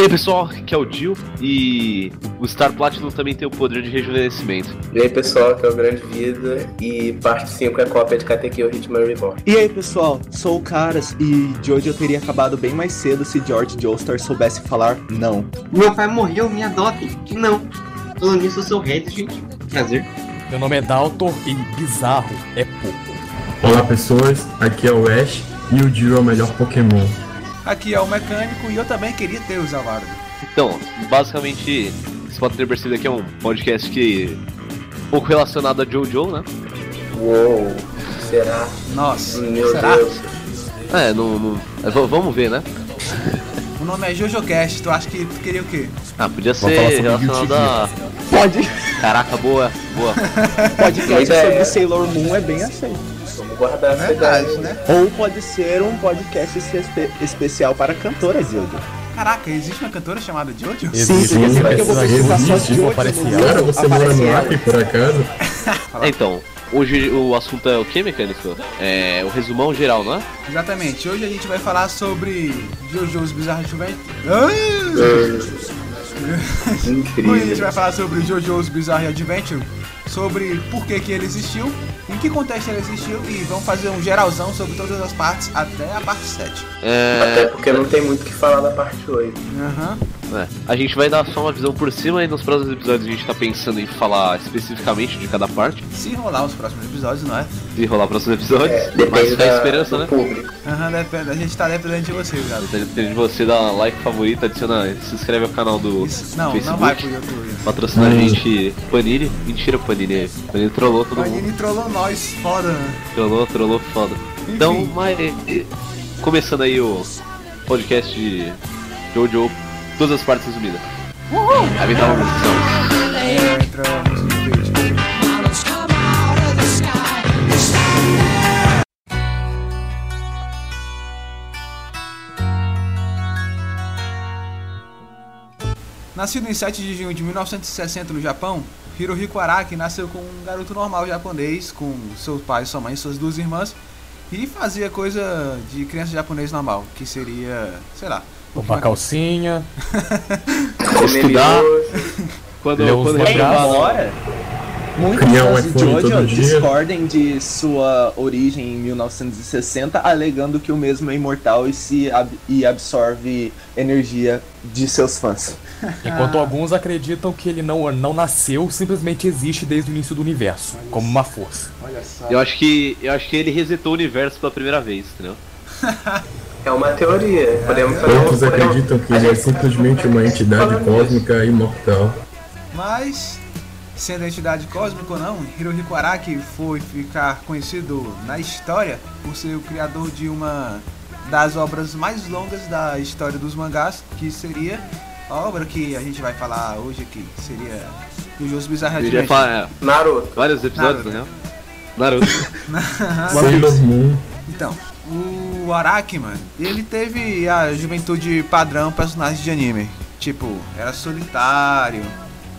E aí pessoal, que é o Dio e o Star Platinum também tem o poder de rejuvenescimento. E aí pessoal, que é o Grande Vida e parte 5 é cópia de KTQ Hitman Reborn. E aí pessoal, sou o Caras e de hoje eu teria acabado bem mais cedo se George Joestar soubesse falar não. Meu pai morreu, me adote. Não. Falando nisso, eu sou o Red, gente. Prazer. Meu nome é Dalton e bizarro é pouco. Olá pessoas, aqui é o Ash e o Dio é o melhor Pokémon. Aqui é o Mecânico e eu também queria ter o Zavardo. Então, basicamente, você pode ter percebido que é um podcast que um pouco relacionado a Jojo, né? Uou, será? Nossa, Meu será? Deus. É, não, não- é, vamos ver, né? O nome é JoJoCast, tu acha que tu queria o quê? Ah, podia falar ser sobre relacionado a. Pode, Caraca, boa, boa. podcast ideia. sobre Sailor Moon é bem aceito. Vamos guardar essa Verdade, ideia. né? Ou pode ser um podcast espe- especial para cantoras, Jojo. Caraca, existe uma cantora chamada Jojo? Existe, sim, você porque eu vou precisa pesquisar só de algo. Cara, você mora no. Acre por acaso? É, então, hoje o assunto é o que, mecânico? É o resumão geral, não é? Exatamente, hoje a gente vai falar sobre Jojo's Bizarre Adventure. Ah! Hoje a gente Incrível. vai falar sobre Jojo's Bizarre Adventure, sobre por que, que ele existiu, em que contexto ele existiu e vamos fazer um geralzão sobre todas as partes até a parte 7. Até É, porque não tem muito o que falar da parte 8. Aham. É, a gente vai dar só uma visão por cima e nos próximos episódios a gente tá pensando em falar especificamente de cada parte, Se rolar os próximos episódios, não é? se rolar próximos episódios. É, Mas da, esperança, né? público. Aham, depende, a gente tá dependendo de vocês, galera. Depende de você, dá like, favorito, adiciona, se inscreve no canal do Isso, não, Facebook. não vai pro YouTube. Patrocina a Hum. gente Panini. Mentira, Panini. Panini trollou todo mundo. Panini trollou nós, foda, né? Trollou, trollou, foda. Enfim. Então, mas. Começando aí o podcast de Jojo, todas as partes resumidas. Uhul! Aí vem dar uma vídeo. Nascido em 7 de junho de 1960 no Japão, Hirohiko Araki nasceu como um garoto normal japonês, com seus pais, sua mãe e suas duas irmãs, e fazia coisa de criança japonês normal, que seria, sei lá, Uma calcinha, Estudar. Quando, os quando reprovar, Embora muitos de dia. discordem de sua origem em 1960, alegando que o mesmo é imortal e, se ab- e absorve energia de seus fãs. enquanto alguns acreditam que ele não, não nasceu, simplesmente existe desde o início do universo, como uma força. olha só. eu acho que. Eu acho que ele resetou o universo pela primeira vez, entendeu? É uma teoria. Podemos fazer Outros podemos- acreditam que ele é gente- simplesmente uma entidade cósmica imortal. Mas, sendo entidade cósmica ou não, Hirohiko Araki foi ficar conhecido na história por ser o criador de uma das obras mais longas da história dos mangás, que seria a obra que a gente vai falar hoje aqui, seria Jojo's Bizarre Adventure. falar é, Naruto. vários episódios, Naruto. né? Naruto. Sailor Moon. Então, o Araki, mano, ele teve a juventude padrão personagem de anime. Tipo, era solitário,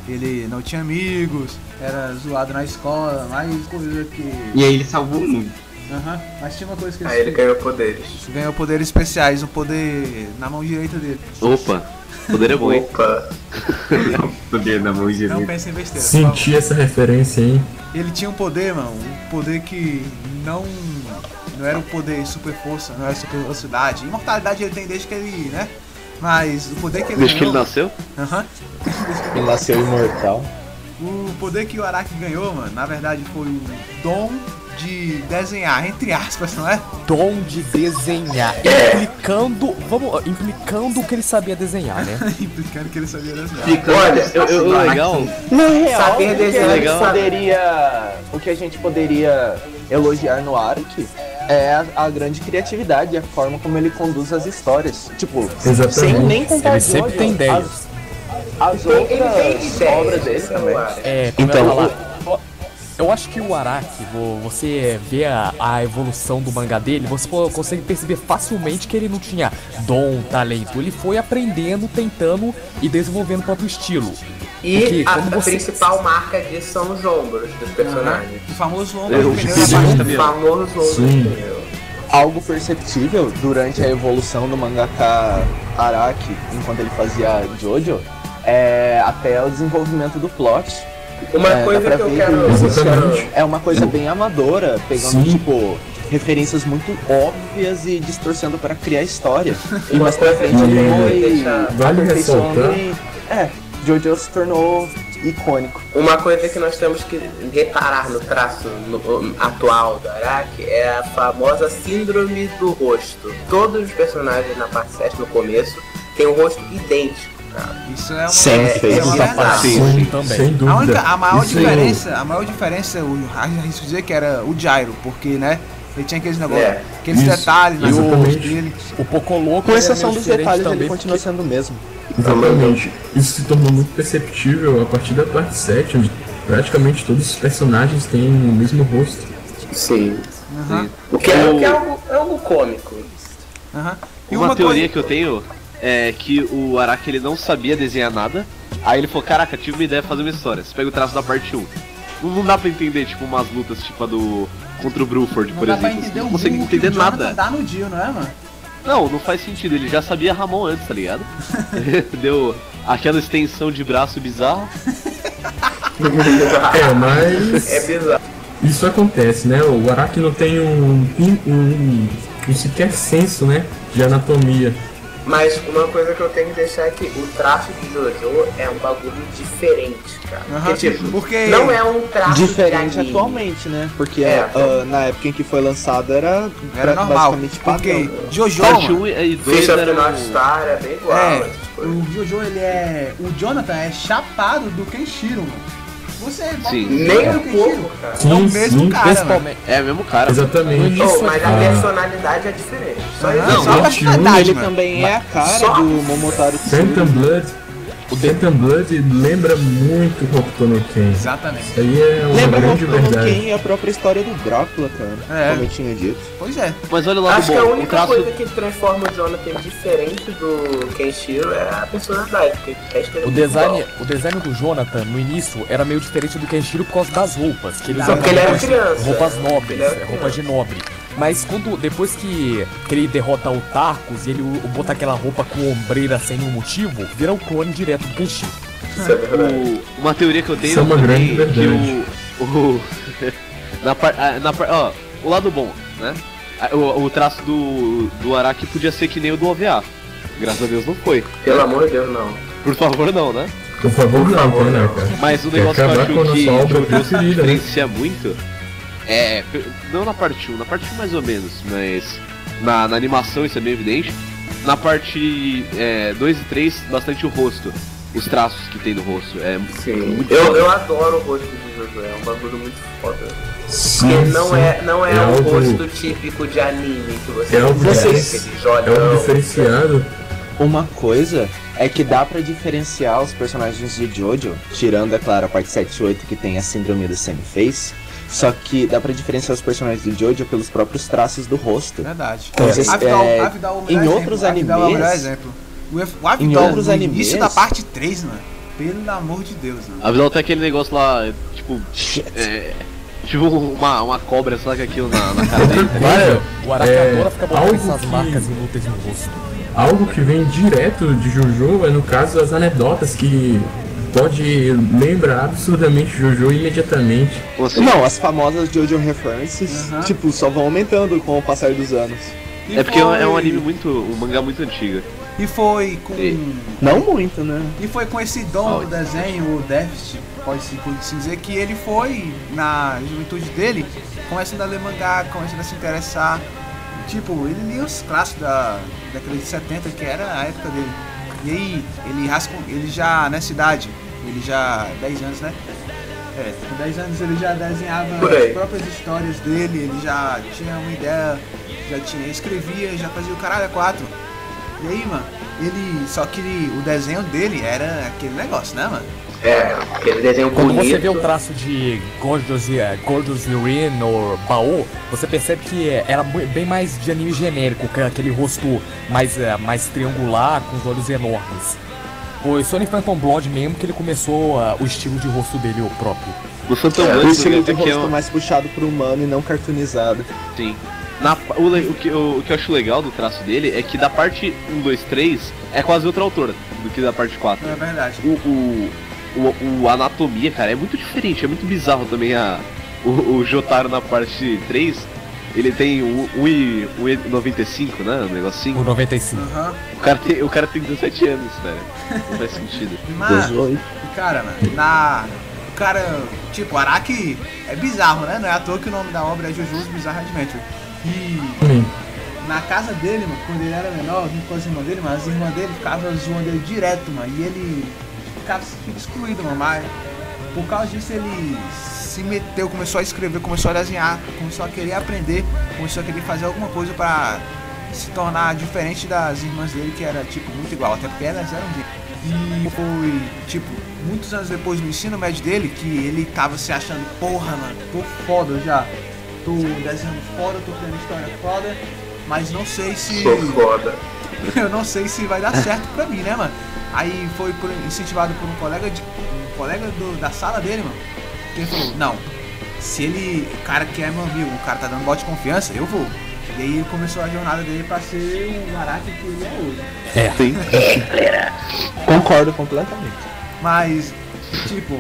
ele não tinha amigos, era zoado na escola, mais coisa que. E aí ele salvou o mundo. Aham, mas tinha uma coisa que Aí ele ganhou poderes. ganhou poderes especiais, um poder na mão direita dele. Opa, poder é bom, hein? Opa. Poder na mão Não direita. pense em besteira. Senti essa referência, hein? Ele tinha um poder, mano, um poder que não. Não era um poder super força, não era super velocidade. Imortalidade ele tem desde que ele, né? Mas o poder que ele Desde que ele ganhou- nasceu? Aham. Ele nasceu imortal. O poder que o Araki ganhou, mano, na verdade foi o dom de desenhar, entre aspas, não é? Dom de desenhar, implicando, vamos, implicando que ele sabia desenhar, né? Implicando que ele sabia desenhar. Fica Olha, eu, eu, legal. Na real, Saber o que a desenhar gente poderia. O que a gente poderia elogiar no Ark é a, a grande criatividade e a forma como ele conduz as histórias. Tipo, Exatamente. sem nem contar Ele sempre tem ideias. As, as Ele tem outras ideias, obras dele também. É, como Então, eu eu acho que o Araki, vo- você vê a, a evolução do mangá dele, você consegue perceber facilmente que ele não tinha dom, talento. Ele foi aprendendo, tentando e desenvolvendo o próprio estilo. E Porque a, a você- principal marca disso são os ombros dos personagens. O famoso ombro Eu de pneu O famoso ombro Sim. de pneu. algo perceptível durante a evolução do mangaka Araki, enquanto ele fazia Jojo, é até o desenvolvimento do plot. Uma É, coisa que eu quero. que-. É uma coisa bem amadora, pegando, Sim. tipo, referências muito óbvias e distorcendo para criar história. E mais pra frente ele foi Vale ressaltar. e... É, Jojo se tornou icônico. Uma coisa que nós temos que reparar no traço no- atual do Araki é a famosa síndrome do rosto. Todos os personagens na parte 7 no começo têm um rosto idêntico, cara. Isso é uma, Sempre é, é uma. Sim, também. sem dúvida. A, única, a maior Isso- diferença, a maior diferença, eu arrisco dizer que era o Gyro, porque, né, ele tinha aqueles negócios, É, aqueles isso, detalhes dele. O Pocolouco Com era exceção dos detalhes, também, ele continua porque- sendo o mesmo. Exatamente. Isso se tornou muito perceptível a partir da parte 7, onde praticamente todos os personagens têm o mesmo rosto. Sim. Aham, O que é, O- o que é algo, é algo cômico. aham. E Uma, uma teoria coisa, que eu tenho é que o Araki ele não sabia desenhar nada. Aí ele falou, caraca, tive uma ideia de fazer uma história. Você pega o traço da parte 1. Não, não dá pra entender, tipo, umas lutas tipo a do. contra o Bruford, não por dá pra exemplo. entender Não consegue entender nada. dá no Dio, não é, mano? Não, não faz sentido, ele já sabia Ramon antes, tá ligado? Deu aquela extensão de braço bizarra. É, mas É bizarro. isso acontece, né? O Araki não tem um, um, um, um sequer senso, né? De anatomia. Mas uma coisa que eu tenho que deixar é que o traço de Jojo é um bagulho diferente, cara. Aham, Porque, tipo, porque- não é um traço Diferente atualmente, né? Porque É. ah, na época em que foi lançado era, Era pra- normal, basicamente porque padrão. Jojo, Parte mano, 1 e 2 Ficha eram... Final Star é bem igual. É, essas coisas. o Jojo ele é. O Jonathan é chapado do Kenshiro, mano. Você bota Sim. Nem um pouco, cara. É o Sim, mesmo sim, cara, mano. Principalmente. É o mesmo cara. Exatamente. Oh, mas a Ah. personalidade é diferente. Só isso. Não, só a personalidade, também é a cara Só- do Momotaro Phantom. Blood. O Phantom Blood lembra muito Hokuto no Ken. Exatamente. Isso aí é uma Lembra grande no verdade. Ken e a própria história do Drácula, cara. É. Como eu tinha dito. Pois é. Mas olha lá, Acho bom, que a o única traço... coisa que transforma o Jonathan diferente do Kenshiro é a personalidade, o é O design, o design do Jonathan no início era meio diferente do Kenshiro por causa das roupas. Que ele usava porque ele era roupas- criança. roupas nobres, é, roupas de nobre. Mas quando depois que, que ele derrota o Tarkus e ele u- bota aquela roupa com ombreira sem nenhum motivo, vira o clone direto do Kenshiro. Isso é. O- uma teoria que eu tenho Isso é uma também grande que o, o na par, na par, ó, o lado bom, né? O, o traço do do Araki podia ser que nem o do OVA. Graças a Deus não foi. Pelo amor de Deus, não. Por favor, não, né? Por favor, não, favor, né, não. cara? Mas o negócio que eu acho que nossa obra Jojo se preferida, né? diferencia muito é. Não na parte 1, na parte 1 mais ou menos, mas na, na animação isso é bem evidente. Na parte 2 e 3, bastante o rosto. Os traços que tem no rosto. É Sim. muito Eu, foda. eu adoro o rosto de Jojo, é um bagulho muito foda. Sim, Porque não sim. é, não é, É o algo- rosto típico de anime que você É vê, Vocês- aquele É algo jolhão. diferenciado. Uma coisa é que dá pra diferenciar os personagens de Jojo, tirando, é claro, a parte 7 e 8 que tem a síndrome do Semi-Face, só que dá pra diferenciar os personagens de Jojo pelos próprios traços do rosto. Verdade. Então, vocês- Avidal, é, Avidal é o em outros exemplo. Avidal é animes- exemplo. O O Avidal, outros no animes- início da parte 3, mano. Pelo amor de Deus, mano. A Vidal tem aquele negócio lá, tipo. Shit. É, tipo uma, uma cobra, sabe aquilo na, na cara dele. O Araki é, ficar botando algo essas que- marcas inúteis no rosto. Algo que vem direto de Jojo é no caso as anedotas que pode lembrar absurdamente Jojo imediatamente. Assim? Não, as famosas Jojo references, Aham. tipo, só vão aumentando com o passar dos anos. E É porque é um- é um foi- anime muito. um mangá muito antigo. E foi com. E- Não muito, né? E foi com esse dom do desenho, o déficit, pode-se pode-se dizer, que ele foi, na juventude dele, começando a ler mangá, começando a se interessar. Tipo, ele lia os clássicos da década de 70, que era a época dele. E aí, ele rascou, ele já, nessa idade, ele já, 10 anos, né? É, com 10 anos ele já desenhava as próprias histórias dele, ele já tinha uma ideia, já tinha, escrevia, já fazia o caralho a quatro. E aí, mano, ele. Só que ele- o desenho dele era aquele negócio, né, mano? É, aquele desenho Quando bonito. você vê o traço de Gorgeous, eh, Gorgeous Urine ou Baô, você percebe que eh, era bem mais de anime genérico, que é aquele rosto mais, mais triangular, com os olhos enormes. Foi só em Phantom Blood mesmo que ele começou ah, o estilo de rosto dele o próprio. No Phantom É, O Blood, estilo de até que é rosto um- mais puxado pro humano e não cartoonizado. Sim. Na, o, o que, o, o que eu acho legal do traço dele é que da parte 1, 2, 3 é quase outro autor do que da parte 4. É verdade. O, o, o, o anatomia, cara, é muito diferente, é muito bizarro também a, o, o Jotaro na parte 3. Ele tem um- 1,95, né? Um negocinho. O 95. Aham. O cara tem, o cara tem 17 anos, velho. Não faz sentido. Mas, 18. cara, mano, na. O cara, tipo, Araki é bizarro, né? Não é à toa que o nome da obra é Jojo's Bizarre Adventure. E na casa dele, mano, quando ele era menor, junto com as irmãs dele, mas as irmãs dele ficavam zoando ele direto, mano. E ele ficava fica excluído, mano. Mas por causa disso ele se meteu, começou a escrever, começou a desenhar, começou a querer aprender, começou a querer fazer alguma coisa pra se tornar diferente das irmãs dele, que era tipo muito igual, até porque elas eram de. E foi, tipo, muitos anos depois do ensino médio dele, que ele tava se achando, porra, mano, tô foda já. Tô desenhando foda, tô criando história foda, mas não sei se. Sou foda. eu não sei se vai dar certo pra mim, né, mano? Aí foi incentivado por um colega de. um colega do- da sala dele, mano. Que ele falou, não, se ele. O cara que é meu amigo, o cara tá dando voto de confiança, eu vou. E aí ele começou a jornada dele pra ser o Araki que ele é hoje. Sim. Concordo completamente. Mas, tipo,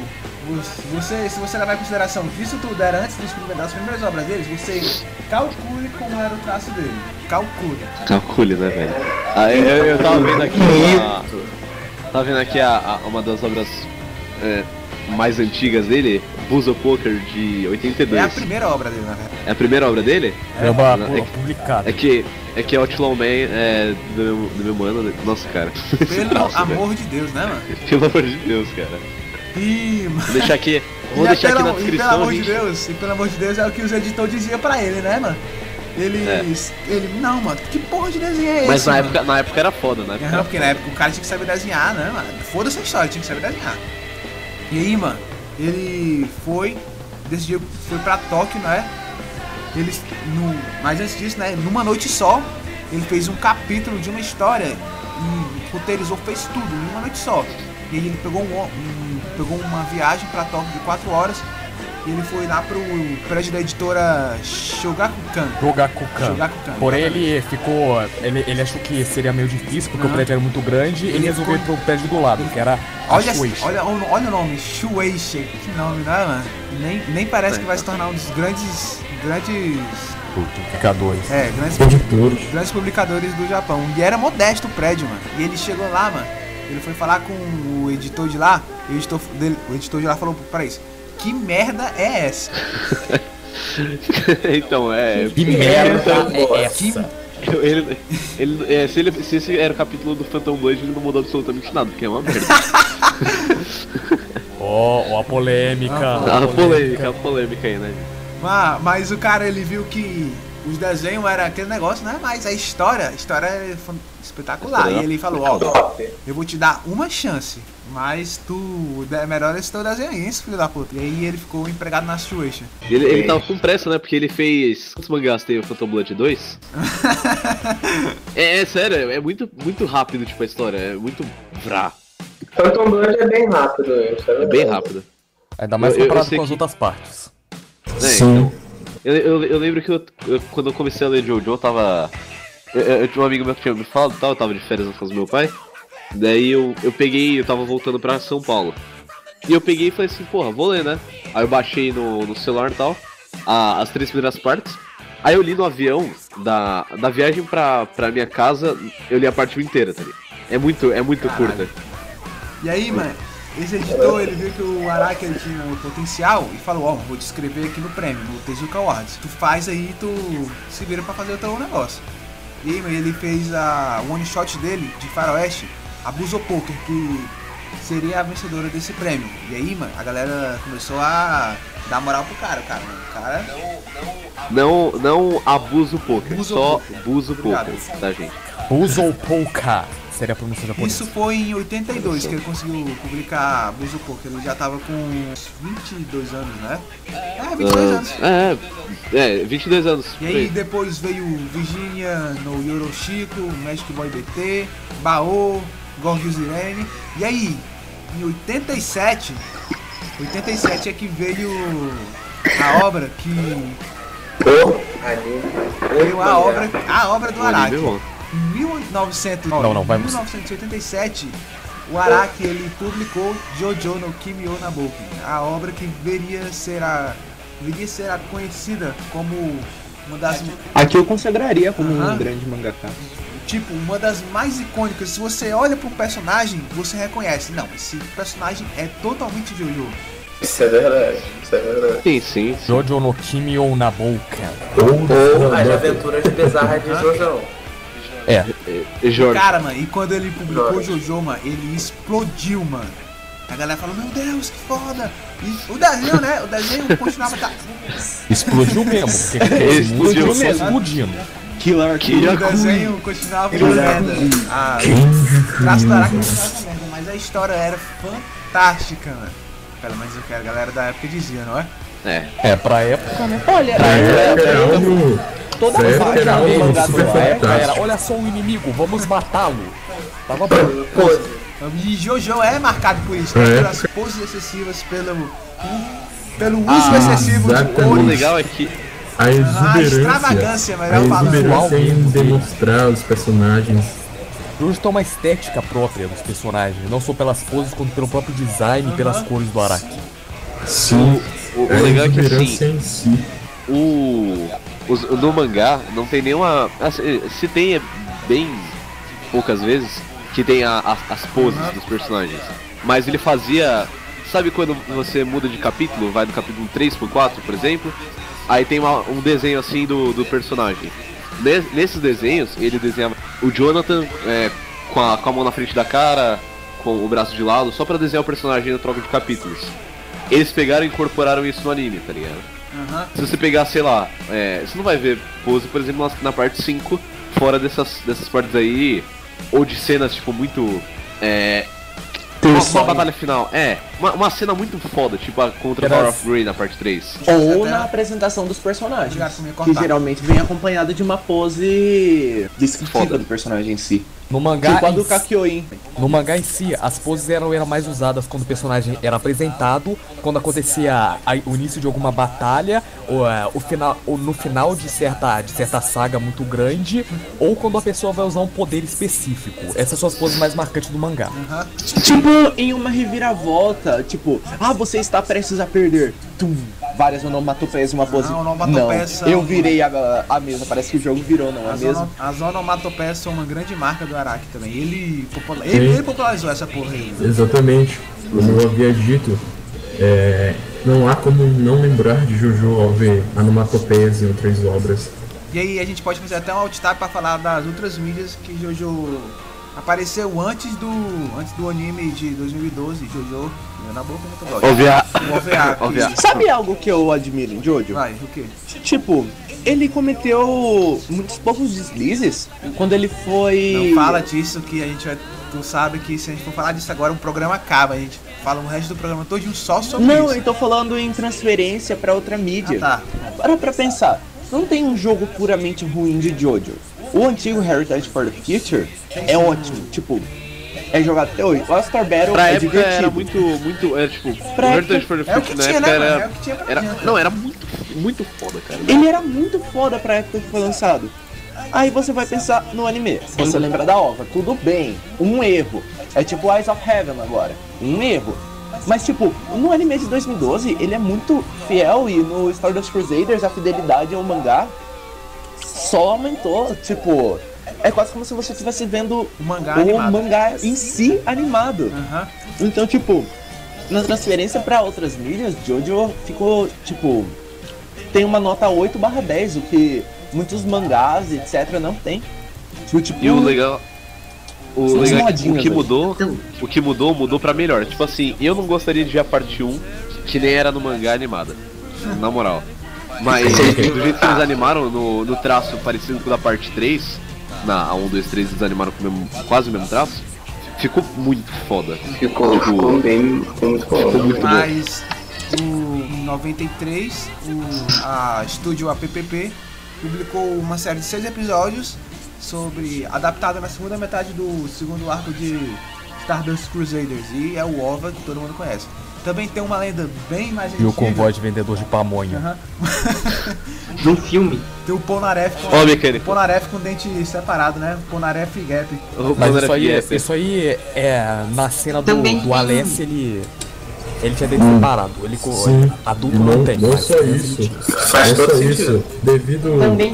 você, se você levar em consideração que isso tudo era antes dos primeiros- das primeiras obras deles, você calcule como era o traço dele. Calcule. Calcule, né, velho? Ah, eu, eu- eu tava vendo aqui uma, Tava vendo aqui a, a- uma das obras é, mais antigas dele, Buzo Poker de É 82. a primeira obra dele, na verdade. É a primeira obra dele? É uma Não, pô, é que- publicada. É que, é que Outlaw Man é do meu, do meu mano. Nossa, cara. Pelo Nossa, amor de Deus, né, mano? Pelo amor de Deus, cara. E, Vou deixar aqui. Vou e, deixar aqui pelo, na e pelo descrição. amor de gente. Deus, e pelo amor de Deus é o que os editores diziam pra ele, né, mano? Eles. Ele. Não, mano, que porra de desenho é esse? Mas na mano? época, na época era foda, né? Aham, porque na época o cara tinha que saber desenhar, né, mano? Foda-se a história, tinha que saber desenhar. E aí, mano, ele foi, decidiu, foi pra Tóquio, né? Ele, no, mas antes disso, né, numa noite só, ele fez um capítulo de uma história e roteirizou, fez tudo, em uma noite só. E aí ele pegou, um, um- pegou uma viagem pra Tóquio de 4 horas ele foi lá pro prédio da editora Shogakukan. Jogakukan. Shogakukan. Porém, ele ficou. Ele, ele achou que seria meio difícil porque Aham. o prédio era muito grande ele Ele resolveu ir ficou- pro prédio do lado, que era Olha, Shueisha. olha, olha, o nome, Shueisha. Que nome, né, mano? Nem, nem parece que vai se tornar um dos grandes. Grandes. Publicadores. É, grandes, Editores. grandes publicadores do Japão. E era modesto o prédio, mano. E ele chegou lá, mano. Ele foi falar com o editor de lá. E o editor, dele, o editor de lá falou pra isso: Que merda é essa? então, é. Que merda é Que essa? Ele, ele, é, se, ele, se esse era o capítulo do Phantom Blood, ele não mudou absolutamente nada, porque é uma merda. Ó, ó a polêmica. Ah, a polêmica, a polêmica aí, né? Ah, mas o cara ele viu que os desenhos era aquele negócio, né? Mas a história, a história é espetacular. E ele falou: Ó, Top. Eu vou te dar uma chance, mas tu é melhor esse teu desenho aí, esse filho da puta. E aí ele ficou empregado na Shueisha. Ele, ele tava com pressa, né? Porque ele fez. Quantos mangás tem o Phantom Blood 2? é, é sério, é muito, muito rápido, tipo, a história. É muito vrá. Phantom Blood é bem rápido, isso é É bem rápido. Ainda mais Eu- eu comparado sei com as que- outras partes. É, Sim. então. Eu, eu, eu lembro que eu- eu- quando eu comecei a ler Jojo, eu tava. Eu, eu tinha um amigo meu que tinha me falado tal, eu tava de férias na casa do meu pai. Daí eu, eu peguei, eu tava voltando pra São Paulo. E eu peguei e falei assim, porra, vou ler, né? Aí eu baixei no, no celular e tal, a- as três primeiras partes. Aí eu li no avião, da, da viagem pra, pra minha casa, eu li a parte inteira, tá ligado? É muito, é muito Caralho. curta. E aí, mano, esse editor ele viu que o Araki tinha o potencial e falou: Ó, vou te escrever aqui no prêmio, no Tezuka Awards. Tu faz aí, tu se vira pra fazer o teu negócio. E aí, mano, ele fez a one shot dele de Faroeste, a Buzo Poker, que seria a vencedora desse prêmio. E aí, mano, a galera começou a dar moral pro cara, cara. mano. O cara. Não, não abuso poker, Buzo só poker. buzo Obrigado. poker, tá, gente? Uso Polka seria a pronúncia japonesa. Isso foi em 82 que ele conseguiu publicar Buzo Poker. Ele já tava com uns 22 anos, né? É, 22 anos. Ah, é, é, 22 anos. E aí depois veio Virginia no Yoroshiko, Magic Boy BT, Baô, Gorgios Irene. E aí, em 87, 87 é que veio a obra que veio a obra, a obra do Araki. É. Em 1900, Não, não, vamos. 1987, o Araki ele publicou Jojo no Kimio na Boken, a obra que viria ser a viria ser a conhecida como uma das Aqui eu consagraria como Aham. um grande mangaka. tipo uma das mais icônicas. Se você olha para um personagem, você reconhece. Não, esse personagem é totalmente Jojo. Isso é verdade, isso é verdade. Sim, sim. sim. Jojo no Kimi ou na Boken. Ou as aventuras bizarras de Jojo. É, E Jorge. Cara, mano, e quando ele publicou Jorge. Jojo, mano, ele explodiu, mano. A galera falou, meu Deus, que foda! E o desenho, né? O desenho continuava. Tá... explodiu mesmo. Explodiu mesmo. explodindo. Killer Kira O desenho continuava uma merda. A o traço Araki continuava uma merda, mas a história era fantástica, mano. Pelo menos o que a galera da época dizia, não é? É. É, pra época, né? Olha, É, era algo. Toda a página era mangá do Araki Era, olha só o inimigo, vamos matá-lo. Tava bom. Pose. E Jojo é marcado por isso, né? É. Pelas poses excessivas, pelo, pelo uso Ah, excessivo de exatamente. O cores. legal é que A A exuberância. extravagância, A melhor falando. exuberância em demonstrar os personagens. Jojo tem uma estética própria dos personagens, não só pelas poses, quanto pelo próprio design e pelas cores do Araki. Sim. o, o A legal é que assim, si. o, os- no mangá não tem nenhuma. assim, se tem é bem poucas vezes que tem a- a- as poses dos personagens. Mas ele fazia. Sabe quando você muda de capítulo, vai do capítulo 3 pro 4, por exemplo? Aí tem uma- um desenho assim do, do personagem. Ne- Nesses desenhos, ele desenhava o Jonathan é, com, a, com a mão na frente da cara, com o braço de lado, só pra desenhar o personagem na troca de capítulos. Eles pegaram e incorporaram isso no anime, tá ligado? Aham. Se você pegar, sei lá, é, você não vai ver pose, por exemplo, na, na parte 5, fora dessas, dessas partes aí, ou de cenas, tipo, muito. É. Uma, uma batalha final. É, uma, uma cena muito foda, tipo a contra Power of Grey na parte 3. Ou na apresentação dos personagens. Que geralmente vem acompanhada de uma pose descritiva Foda. do personagem em si. No mangá, Tipo a em do si- Kakyoin. no mangá em si, as poses eram, eram mais usadas quando o personagem era apresentado, quando acontecia a- o início de alguma batalha, ou, é, o final, ou no final de certa, de certa saga muito grande, ou quando a pessoa vai usar um poder específico. Essas são as poses mais marcantes do mangá. Aham. Tipo, em uma reviravolta, tipo, ah, você está prestes a perder. Tum, várias onomatopeias, uma pose. Não, eu virei a, a mesa, parece que o jogo virou, não é As, mesmo? ono, as onomatopeias são uma grande marca do Araki também. Ele, popula- ele, ele popularizou essa porra aí. Exatamente. Como eu havia dito, é, não há como não lembrar de Jojo ao ver onomatopeias em outras obras. E aí a gente pode fazer até um alt tab pra falar das outras mídias que Jojo apareceu antes do antes do anime de 2012, Jojo, na boca muito gosto. OVA. O OVA. que- OVA. Sabe algo que eu admiro em Jojo? Vai, o quê? Tipo, ele cometeu muitos poucos deslizes quando ele foi. Não fala disso que a gente vai. Tu sabe que se a gente for falar disso agora, o programa acaba. A gente fala o resto do programa todinho só sobre Não, isso. eu tô falando em transferência pra outra mídia. Ah, tá. Para pra pensar, não tem um jogo puramente ruim de Jojo. O antigo Heritage for the Future é ótimo, tipo, é jogado até hoje. O Astor Battle Pra é época divertido. era muito, muito. Era tipo. Pra o Heritage for the É Future na época né, era. É era não, era muito, muito foda, cara. Ele era muito foda pra época que foi lançado. Aí você vai pensar no anime. Você lembra da OVA, tudo bem. Um erro. É tipo Eyes of Heaven agora. Um erro. Mas tipo, no anime de 2012, ele é muito fiel e no Stardust Crusaders a fidelidade ao mangá só aumentou. Tipo, é quase como se você estivesse vendo O mangá o animado. mangá em si animado. Aham. Então, tipo, na transferência pra outras mídias, Jojo ficou, tipo, tem uma nota 8 barra 10, o que muitos mangás, etc, não tem. Tipo, tipo, E o legal. O, legal é que o que velho. mudou, o que mudou, mudou pra melhor. Tipo assim, eu não gostaria de ver a parte 1, que nem era no mangá animada. Na moral. Mas do jeito que eles animaram no, no traço parecido com o da parte 3, na a 1, 2, 3 eles animaram com o mesmo- quase o mesmo traço, ficou muito foda. Ficou, Tipo, ficou bem, ficou muito Ficou bom. muito bom. Mas o, em 93, o, a estúdio APPP publicou uma série de seis episódios sobre adaptada na segunda metade do segundo arco de Stardust Crusaders e é o OVA que todo mundo conhece. Também tem uma lenda bem mais E o antiga. convoy de vendedor de pamonha. Aham. De um filme. Tem o Polnareff com, Ó, mecânico. o Polnareff com dente separado, né? Polnareff e Gap. Mas Conor isso aí, FF. isso aí é na cena do, do Alessio, ele. Ele tinha dente separado. Ele Sim. adulto Não, não, tem. não só isso. Não só isso, devido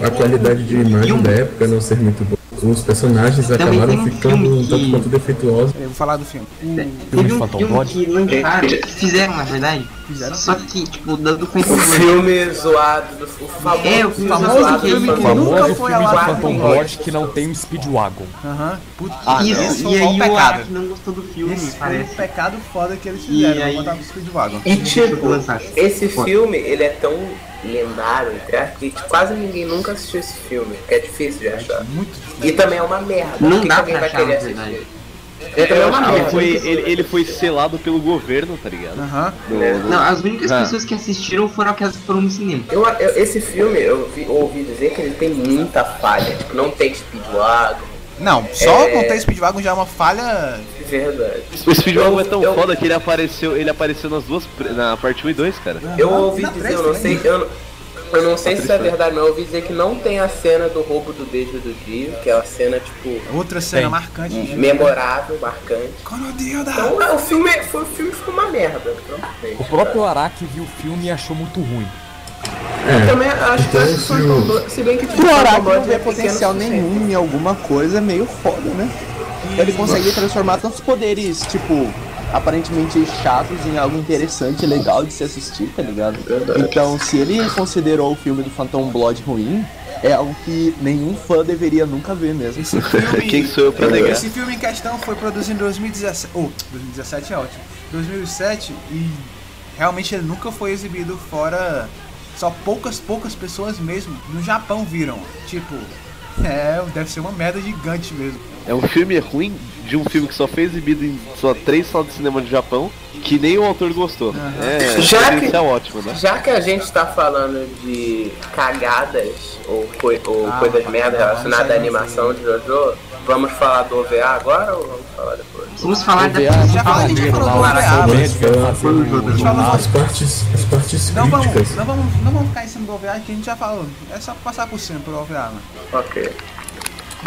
à qualidade de imagem filme. da época não ser muito boa, os personagens Também acabaram um ficando filme um tanto que- quanto defeituosos. Eu vou falar do filme. Filme Teve de um Phantom filme Blood? que lançaram, que fizeram na verdade. Fizeram Só que, tipo, da- do O Blood. filme zoado, do, o famoso, É, o filme famoso zoado que do O Phantom famoso Nunca filme foi de ao ar Phantom com Blood que não tem o Speedwagon. Aham. Puta, Ah, E, não. e foi um aí o pecado. Araki não gostou do filme, Esse foi um parece. pecado foda que eles E fizeram. aí- Vou botar no Speedwagon. E tipo, esse filme, ele é tão lendário, entre aspas, que quase ninguém nunca assistiu esse filme, que é difícil de achar. Muito E também é uma merda. Não dá pra vai achar, querer assistir? verdade. É, é ele foi, ele, ele foi selado pelo governo, tá ligado? Aham. Do- do- Não, as únicas Ah. pessoas que assistiram foram aquelas que foram no cinema. Eu, eu- esse filme, eu vi- ouvi dizer que ele tem muita falha. Tipo, não tem speedwagon. Não, só É. não ter Speedwagon já é uma falha. De verdade. O Speedwagon é tão Eu- foda que ele apareceu, ele apareceu nas duas, na parte 1 e 2, cara. Eu ouvi na dizer, eu não também. sei, eu não, eu não sei se isso é verdade, mas eu ouvi dizer que não tem a cena do roubo do beijo do Dio, que é uma cena, tipo, Outra cena Tem. marcante. de- memorável, marcante. Coronel da. Então é, o filme, foi, o filme ficou uma merda. Então, O próprio Araki viu o filme e achou muito ruim. Eu É, também acho que Então, esse se o- Blood- se bem que tipo, Araki Blood não vê é potencial o nenhum em alguma coisa, é meio foda, né? Ele consegue transformar tantos poderes, tipo, aparentemente chatos em algo interessante e legal de se assistir, tá ligado? Então, se ele considerou o filme do Phantom Blood ruim, é algo que nenhum fã deveria nunca ver mesmo. Esse filme. Quem sou eu pra negar? Esse filme em questão foi produzido em 2017. Oh, 2017 é ótimo. 2007 e realmente ele nunca foi exibido fora. Só poucas, poucas pessoas mesmo no Japão viram. Tipo, é, deve ser uma merda gigante mesmo. É um filme ruim de um filme que só foi exibido em só três salas de cinema do Japão, que nem o autor gostou. É, Já que- é ótimo, né? Já que a gente tá falando de cagadas ou, coi- ou Ah, coisas merda relacionadas à animação de Jojo, vamos falar do OVA agora ou vamos falar depois? Vamos falar da OVA, Já falou, a gente já falou do OVA, vai as partes, as partes Não vamos, não, vamos, não vamos ficar em cima do OVA que a gente já falou. É só passar por cima pro OVA, mano. Ok.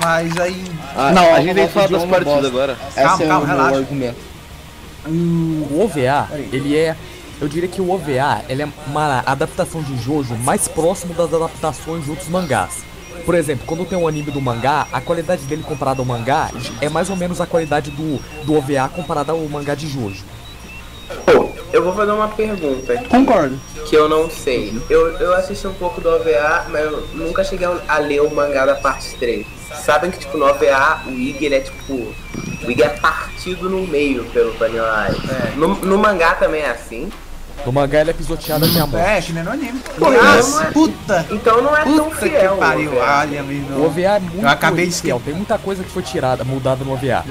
Mas aí. Ah, Não, a gente tem que falar das partidas bosta. agora. Esse Calma, é calma, o meu relaxa. argumento. O OVA, ele é. Eu diria que o OVA ele é uma adaptação de Jojo mais próximo das adaptações de outros mangás. Por exemplo, quando tem um anime do mangá, a qualidade dele comparada ao mangá é mais ou menos a qualidade do, do OVA comparada ao mangá de Jojo. Pô, eu vou fazer uma pergunta aqui Concordo. que eu não sei. Eu, eu assisti um pouco do OVA, mas eu nunca cheguei a ler o mangá da parte 3. Sabem que tipo no OVA o Ig ele é tipo. O Ig é partido no meio pelo Ice. É. No, no mangá também é assim. No mangá ele é pisoteado até a morte. É, que nem no anime. Nossa, é- puta! Então não é tão Puta fiel. que pariu, o OVA. O é muito Eu acabei de fiel, tem muita coisa que foi tirada, mudada no OVA.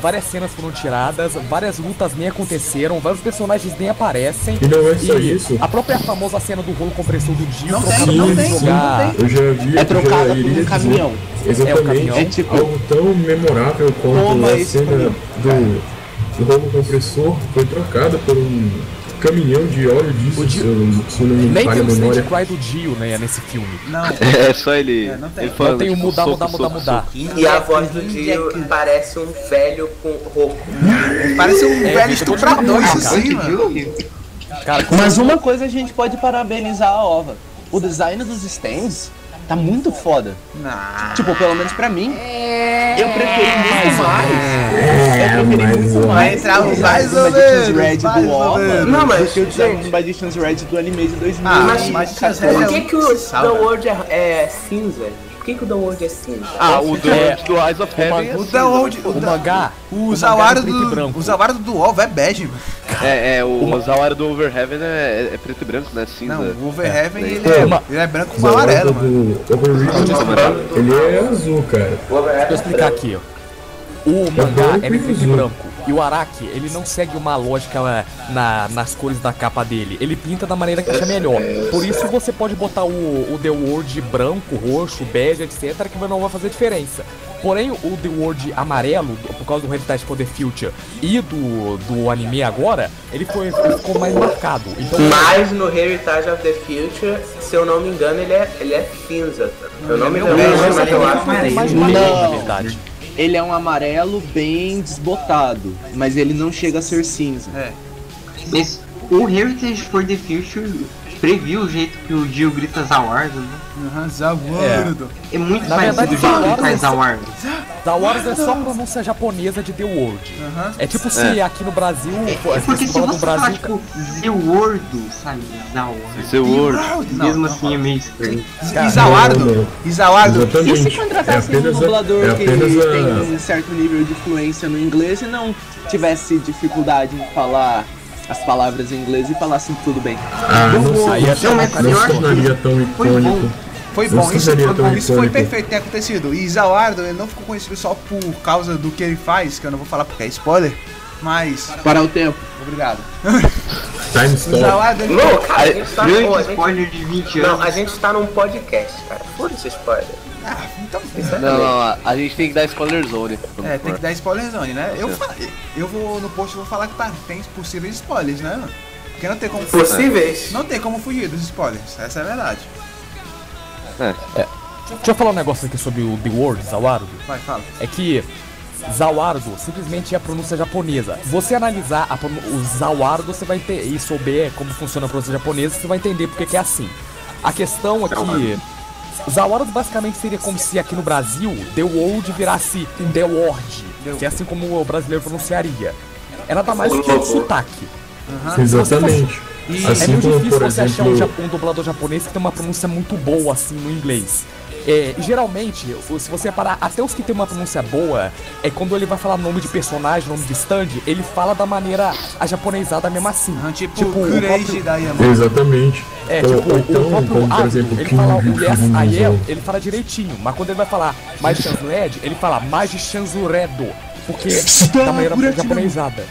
Várias cenas foram tiradas, várias lutas nem aconteceram, vários personagens nem aparecem. E não é só E isso. a própria famosa cena do rolo compressor do Dio, Não tem, não tem, jogar- não tem. Eu já vi, É trocada por um dizer caminhão. Exatamente. caminhão. É tipo- Algo tão memorável quanto Toma a cena do, do rolo compressor foi trocada por um caminhão de óleo diesel, O Dio- se, eu, se eu não me Nem falha tem a o do Dio, né, nesse filme. Não. É só ele. É, não tem. ele Não falando, tem o tipo, mudar, soco, mudar, mudar, soco, mudar. E a voz do Dio parece um velho com rouco. Parece um velho Vitor, estuprador isso cara. sim, mano. Cara, Mas uma coisa a gente pode parabenizar a OVA. O design dos stands tá muito foda. Não. Tipo, pelo menos pra mim. Eu preferi muito mais. É, Eu preferi mas, muito mais entrar o mais ou menos, Red mais do menos. Não, mas, que o design gente- do Magician's Red do anime de 2000. Ah, Mas, mas por é que, que o The. World é, é cinza? Por que, que o The World é cinza? Ah, o do, É. do Eyes of Heaven. é O assim, download. o mangá, O mangá Zawara é preto e do. O Zawara do OVA é bege, mano. É, é, o Zawara do Over Heaven é, é preto e branco, né? Cinza. Não, o Overheaven ele, É. é, ele é branco com Zawara amarelo, mano. do Overreach, ele é azul, cara. Deixa eu explicar aqui, ó. O mangá é preto e branco. E o Araki, ele não segue uma lógica é, na, nas cores da capa dele. Ele pinta da maneira que acha melhor. Por isso você pode botar o, o The World branco, roxo, bege, etc, que não vai fazer diferença. Porém, o The World amarelo, por causa do Heritage for the Future e do, do anime agora, ele foi ele ficou mais marcado. Então, Mas no Heritage of the Future, se eu não me engano, ele é, ele é cinza. Eu não me é um mas eu acho que mais é amarelo, na verdade. Ele é um amarelo bem desbotado, mas ele não chega a ser cinza. É. Mas o Heritage for the Future previu o jeito que o Jill grita Zawardo, né? Aham, Zawardo. É muito Na parecido verdade, o jeito que ele Zawardo- faz Zawardo. Wars é só a pronúncia japonesa de The World. Aham. É tipo se aqui no Brasil, É porque se fala no você falar, Brasil, tipo, The World, sabe? Zawardo. Seu Word. Não, Mesmo não. assim é meio estranho. Zawardo? Não, não. E Zawardo? E se é contratasse um apenas a, dublador é que tem um certo nível de fluência no inglês e não tivesse dificuldade em falar as palavras em inglês e falasse tudo bem? Ah, não sei. Aí é Não, mas Não eu se acho tornaria tão foi bom. icônico. Foi Não bom, isso, seria foi, tão bom, isso foi perfeito ter acontecido. E Zawardo, ele não ficou conhecido só por causa do que ele faz, que eu não vou falar porque é spoiler, mas. Para o tempo. Obrigado. Time Stop. Zawardo, ele. Não, cara, a gente tá. Spoiler de 20 Não, anos. a gente tá num podcast, cara. Foda-se spoiler. Ah, então. Não, não, a- gente tem que dar spoiler zone. É, tem que dar spoiler zone, né? Eu, eu vou no post vou falar que tá, tem possíveis spoilers, né? Porque não tem como Possíveis? Não tem como fugir dos spoilers, essa é a verdade. Deixa eu falar um negócio aqui sobre o The World, Zawardo. Vai, fala. É que Zawardo simplesmente é a pronúncia japonesa. Você analisar a o Zawardo, você vai ter e souber como funciona a pronúncia japonesa, você vai entender porque que é assim. A questão é que Zawardo basicamente seria como se aqui no Brasil The World virasse um The Word, que é assim como o brasileiro pronunciaria. É nada mais que um sotaque. Exatamente. E é Assim muito como, difícil por você achar um, exemplo, um dublador japonês que tem uma pronúncia muito boa assim no inglês. É, geralmente, se você reparar, até os que tem uma pronúncia boa, é quando ele vai falar nome de personagem, nome de stand, ele fala da maneira a japonesada mesmo assim. Aham, tipo, Tipo, o Kureiji próprio- da Yamaha. Exatamente. É, ou, tipo, ou então, o próprio como por exemplo, ele fala o Yes, I am, ele fala direitinho, mas quando ele vai falar mais Shanzured, ele fala mais de Shanzuredo, porque da maneira japonesada.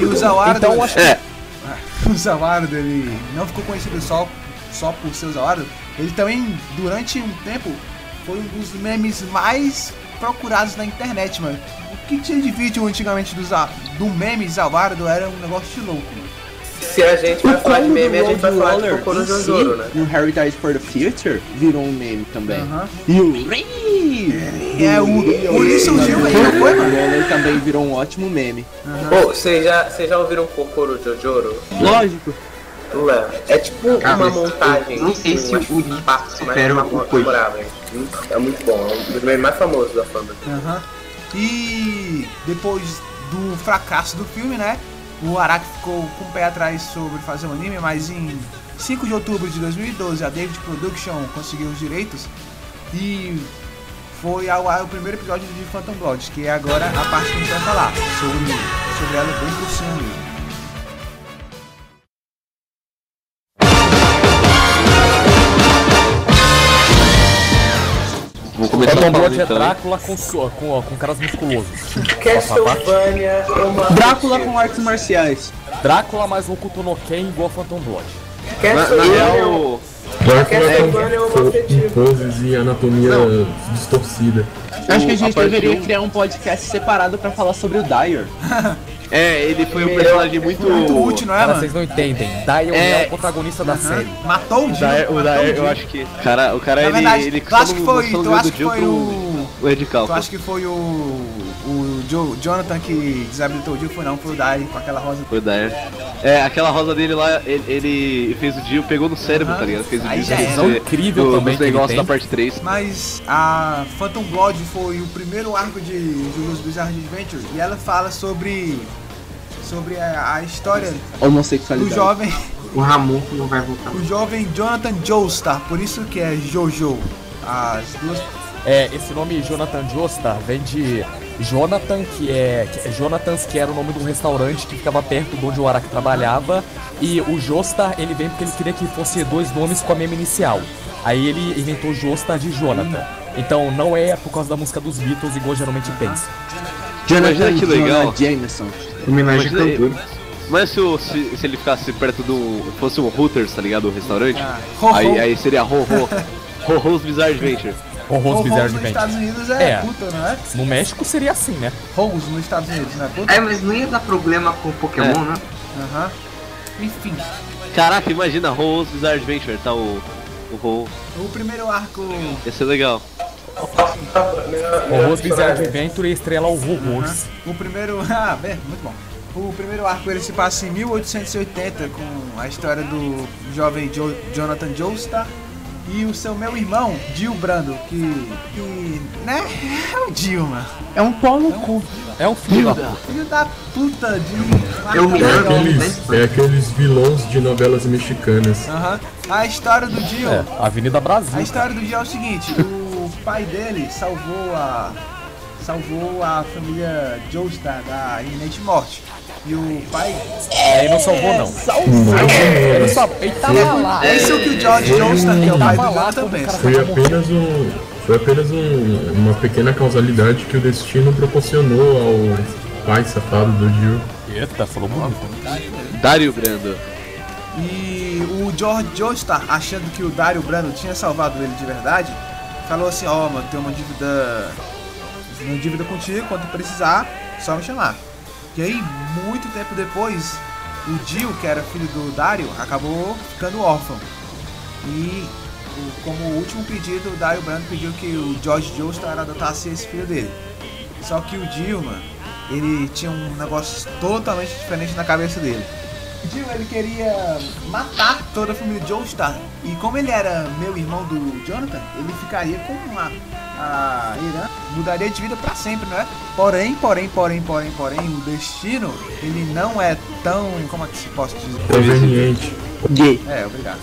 E o Zawardo, Então, acho que É, o Zawardo, ele não ficou conhecido só, só por ser o Zawardo. Ele também, durante um tempo, foi um dos memes mais procurados na internet, mano. O que tinha de vídeo antigamente do, Za- do meme Zawardo era um negócio de louco, mano. Se a gente vai falar de meme, a gente vai falar de Roller Kokoro Jojoro, né? No Heritage for the Future virou um meme também. E o Ray! É, o, isso surgiu aí, não foi, O mano? Roller também virou um ótimo meme. Pô, vocês já, vocês já ouviram Kokoro Jojoro? Lógico. É tipo Cara, uma montagem não sei de se umas o mais supera o Coiso. memoráveis. É muito bom, é um dos memes mais famosos da fama. E depois do fracasso do filme, né? O Araki ficou com o pé atrás sobre fazer um anime, mas em 5 de outubro de 2012 a David Production conseguiu os direitos e foi ao ar o primeiro episódio de Phantom Blood, que é agora a parte que a gente vai falar sobre, sobre ela bem por cima mesmo. Vou começar Phantom falando Blood é então. Drácula com, su- com, com caras musculosos. Castlevania é uma. Drácula com artes marciais. Drácula mais Hokuto no Ken igual Phantom Blood. Na, na Castlevania é real, um- Drácula é com, poses e anatomia distorcida. Acho que a gente a deveria um- criar um podcast separado pra falar sobre o Dyer. é, ele foi um personagem muito. Muito útil, não é, Cara, mano? vocês não entendem. Dion É. é, o protagonista da série. Matou o. Daer, o Dio. eu acho que. Cara, o cara Na ele. verdade, ele tu acha que foi, tu acha que Jill foi pro- o... o Ed Tu Calco. acha que foi o, o Jo- Jonathan que desabilitou o Dio? Foi não, foi o Dai com aquela rosa. Foi o Daer. É, aquela rosa dele lá, ele, ele fez o Dio, pegou no cérebro, Aham. tá ligado? Fez o Aí Dio esquecer Incrível do, também dos negócios da parte 3. Mas a Phantom Blood foi o primeiro arco de Jojo's Bizarre Adventure e ela fala sobre sobre a, a história do Homossexualidade. jovem O Ramon não vai voltar. o jovem Jonathan Joestar, por isso que é Jojo. As duas É, esse nome Jonathan Joestar vem de Jonathan, que é, que é Jonathans, que era o nome de um restaurante que ficava perto de onde o Araki trabalhava. E o Joestar, ele vem porque ele queria que fosse dois nomes com a mesma inicial. Aí ele inventou Joestar de Jonathan. Então não é por causa da música dos Beatles, igual geralmente pensa. Jonathan Imagina que legal. Jameson. Homenagem Imagina- cantor. Mas se, o- se, se ele ficasse perto do. fosse um Hooters, tá ligado? O restaurante. Ah, Ho-ho. aí, aí seria Ho Ho. Ho Ho's Bizarre Adventure. Ou Bizarre Rose nos Adventure. Estados Unidos é, É. puta, não é? No México seria assim, né? Rose nos Estados Unidos, não é puta? É, mas não ia dar problema com o Pokémon, né? Aham. Enfim, Caraca, imagina, Rose Bizarre Adventure, tá o. O Ro. o primeiro arco Ia ser legal. O Rose Bizarre Adventure e estrela o Horrors. O primeiro. Ah, bem, muito bom. O primeiro arco ele se passa em 1880 com a história do jovem jo Jonathan Joestar e o seu meu irmão, Dio Brando, que. que. né? É o Dio, mano. É um pau no cu. É um filho da puta. Filho da puta de. É o É aqueles, é aqueles vilões de novelas mexicanas. Aham. A história do Dio. É, Avenida A Brasil. história do Dio é o seguinte, o pai dele salvou a. salvou a família Joestar da iminente morte. E o pai. Ele não salvou, não. Ele, só, ele tava lá. É isso que o George Joestar, que é o pai do lá Jonathan, quando o pensa. cara Foi apenas um. Foi apenas um, uma pequena causalidade que o destino proporcionou ao pai safado do Jill. Eita, falou bonito. Dario Brando. E o George Joestar, achando que o Dario Brando tinha salvado ele de verdade, falou assim, ó, mano, tem uma dívida. Uma dívida contigo, quando precisar, só me chamar. E aí, muito tempo depois, o Dio, que era filho do Dario, acabou ficando órfão. E como último pedido, o Dario Brando pediu que o George Joestar adotasse esse filho dele. Só que o Dio, mano, ele tinha um negócio totalmente diferente na cabeça dele. O Dio, ele queria matar toda a família Joestar. E como ele era meu irmão do Jonathan, ele ficaria com a, a Irã, mudaria de vida pra sempre, não é? Porém, porém, porém, porém, porém, o destino, ele não é tão, como é que se posso dizer? Conveniente. Gay. É, obrigado.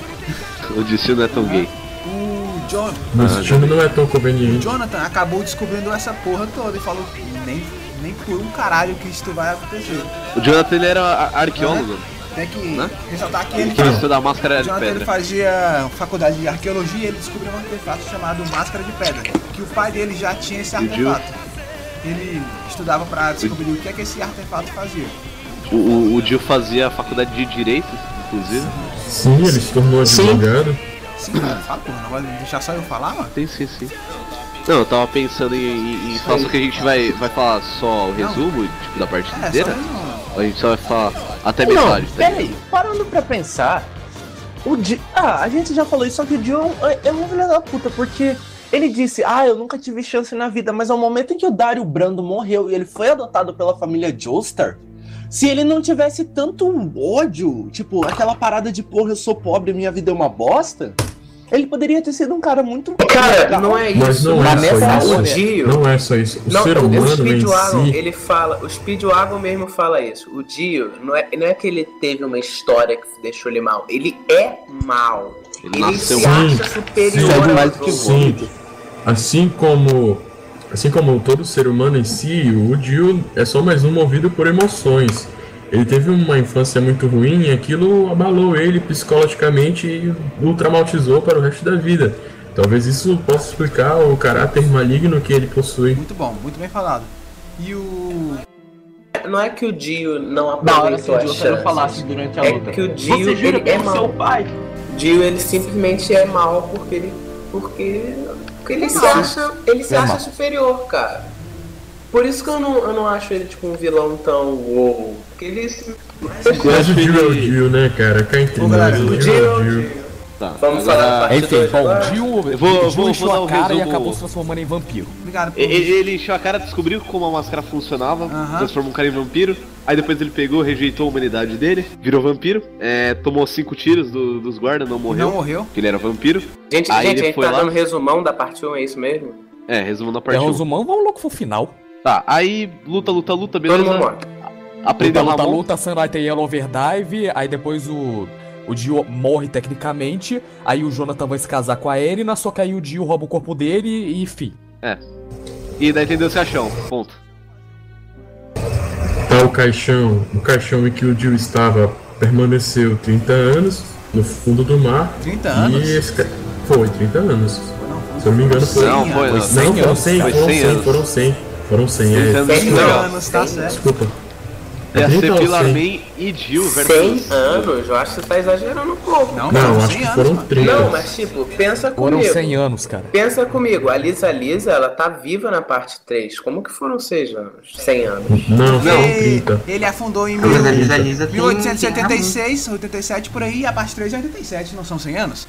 O destino é tão gay. O John, não é tão conveniente. Jonathan acabou descobrindo essa porra toda e falou nem, nem por um caralho que isso vai acontecer. O Jonathan ele era arqueólogo. Tem que Né? ressaltar que ele, Que vestiu da máscara de Jonathan ele pedra. fazia faculdade de arqueologia e ele descobriu um artefato chamado Máscara de Pedra. Que o pai dele já tinha esse artefato. Ele estudava pra descobrir o que é que esse artefato fazia. O, o, o Jill fazia a faculdade de Direito, inclusive. Sim, ele se tornou advogado. Sim, fala, porra, não vai deixar só eu falar, mano? Sim, sim, sim. Não, eu tava pensando em, em, em falar só que a gente vai, vai falar só o resumo, tipo, da parte É, só inteira. mesmo. Ou a gente só vai falar até Não, metade, tá peraí, parando pra pensar, o Dio. Ah, a gente já falou isso, só que o Dio é, é um filho da puta, porque ele disse, ah, eu nunca tive chance na vida, mas ao momento em que o Dario Brando morreu e ele foi adotado pela família Joestar, se ele não tivesse tanto ódio, tipo, aquela parada de porra, eu sou pobre, minha vida é uma bosta, ele poderia ter sido um cara muito. Cara, não é Mas isso. não Na é só o isso. Dio. Não é só isso. O Não, ser o humano em Speedwagon, si. ele fala, o Speedwagon mesmo fala isso. O Dio, não é, não é que ele teve uma história que deixou ele mal. Ele é mal. Ele Ele, nasceu se acha Sim, superior sim. Mais do que. Sim. Assim como, assim como todo ser humano em si, o Dio é só mais um movido por emoções. Ele teve uma infância muito ruim e aquilo abalou ele psicologicamente e o traumatizou para o resto da vida. Talvez isso possa explicar o caráter maligno que ele possui. Muito bom, muito bem falado. E o. Não é que o Dio não aproveitou o a Dio não chance. falasse durante a É luta. que o Dio, Você jura ele que é é mal. seu pai? Dio, ele simplesmente é mal porque ele. Porque. porque ele se mal. acha. Ele se É acha mal. superior, cara. Por isso que eu não, eu não acho ele tipo um vilão tão wow. Porque ele. se- Mas o Dio é o Dio, né, cara? Cá entre nós, o Dio é o Dio. Tá, Vamos falar da agora... parte Enfim, dois bom, agora? o Dio, vou- o vou- vou a cara e resumo. acabou se transformando em vampiro. Obrigado por Ele, ele encheu a cara, descobriu como a máscara funcionava, Aham. transformou um cara em vampiro. Aí depois ele pegou, rejeitou a humanidade dele, virou vampiro, é, tomou cinco tiros do- dos guardas, não morreu, Não morreu. porque ele era vampiro. Gente, Aí gente, ele a gente foi tá lá- dando resumão da parte 1, é isso mesmo? É, resumo na É parte o 1. resumão, vamos logo pro final. Tá, aí luta, luta, luta, Todo mundo beleza. morre. Aprendeu luta, luta, Ramon. luta, Sunlight e Yellow Overdrive, aí depois o, o Dio morre tecnicamente, aí o Jonathan vai se casar com a Erina, só que aí o Dio rouba o corpo dele e enfim. E daí entendeu o caixão, ponto. Tá o caixão, o caixão em que o Dio estava permaneceu 30 anos no fundo do mar. 30 anos? E esse ca... Foi, 30 anos. Não, Se eu não me engano, foi. Não, foi não. Foi 100 Não, foram anos, 100, foi foram 100 100, anos. foram 100. Foram 100, é. Tentando Cem desligar. anos. anos, tá certo. Desculpa. É Ia 30 ser ou Pilar 100? Man e Jill 100 versus. anos? Eu acho que você tá exagerando um pouco. Não, Não, são acho 100 que anos, foram mano. 30. Não, mas tipo, pensa Foram comigo. 100 anos, cara. Pensa comigo, a Lisa Lisa, ela tá viva na parte 3. Como que foram 6 anos? 100 anos? Não, foram Ele, 30. ele afundou em Mas a mil- Lisa Lisa tem- 1886, 87 por aí, e a parte 3 é 87, não são 100 anos?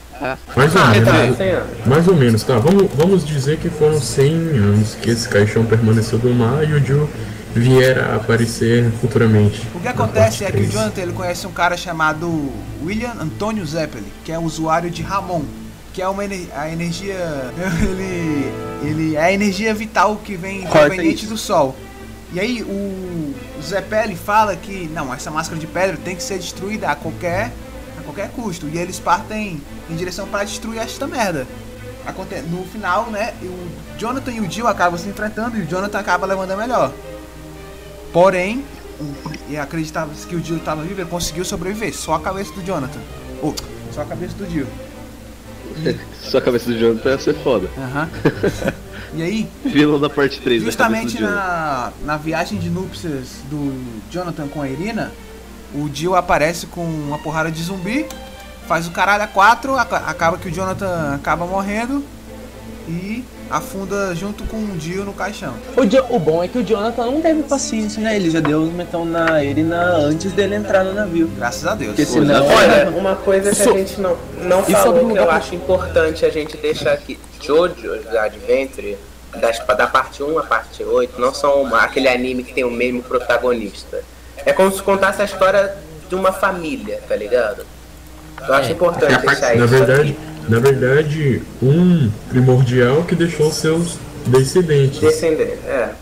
Mais ou Ah, tá, menos. 100 anos. Mais ou menos, tá? Vamos, vamos dizer que foram 100 anos que esse caixão permaneceu do mar e o Jill vier a aparecer futuramente. O que acontece é que o 3. Jonathan ele conhece um cara chamado William Antônio Zeppeli, que é usuário de Ramon, que é uma ener- a energia ele ele é a energia vital que vem proveniente do sol. E aí o Zeppeli fala que não, essa máscara de pedra tem que ser destruída a qualquer a qualquer custo. E eles partem em direção para destruir esta merda. Aconte- No final, né, o Jonathan e o Jill acabam se enfrentando e o Jonathan acaba levando a melhor. Porém, e acreditava que o Jill estava vivo, ele conseguiu sobreviver. Só a cabeça do Jonathan. Ou, só a cabeça do Jill. Sua cabeça do Jonathan ia ser foda. Aham. e aí, Vilão da parte 3 da justamente na, na viagem de núpcias do Jonathan com a Irina, o Jill aparece com uma porrada de zumbi, faz o caralho a quatro, aca- acaba que o Jonathan acaba morrendo e afunda junto com o Jill no caixão. O, Jo- o bom é que o Jonathan não teve paciência, né? Ele já deu um metão na Irina antes dele entrar no navio. Graças a Deus. Porque senão. Olha, uma coisa que a gente não, não falou é que eu acho importante a gente deixar aqui. Jojo's Adventure, das, da parte 1 à parte 8, não são uma- aquele anime que tem o mesmo protagonista. É como se contasse a história de uma família, tá ligado? Eu acho importante É a parte- deixar Na isso verdade, aqui. Na verdade, um primordial que deixou seus descendentes. Descender, é.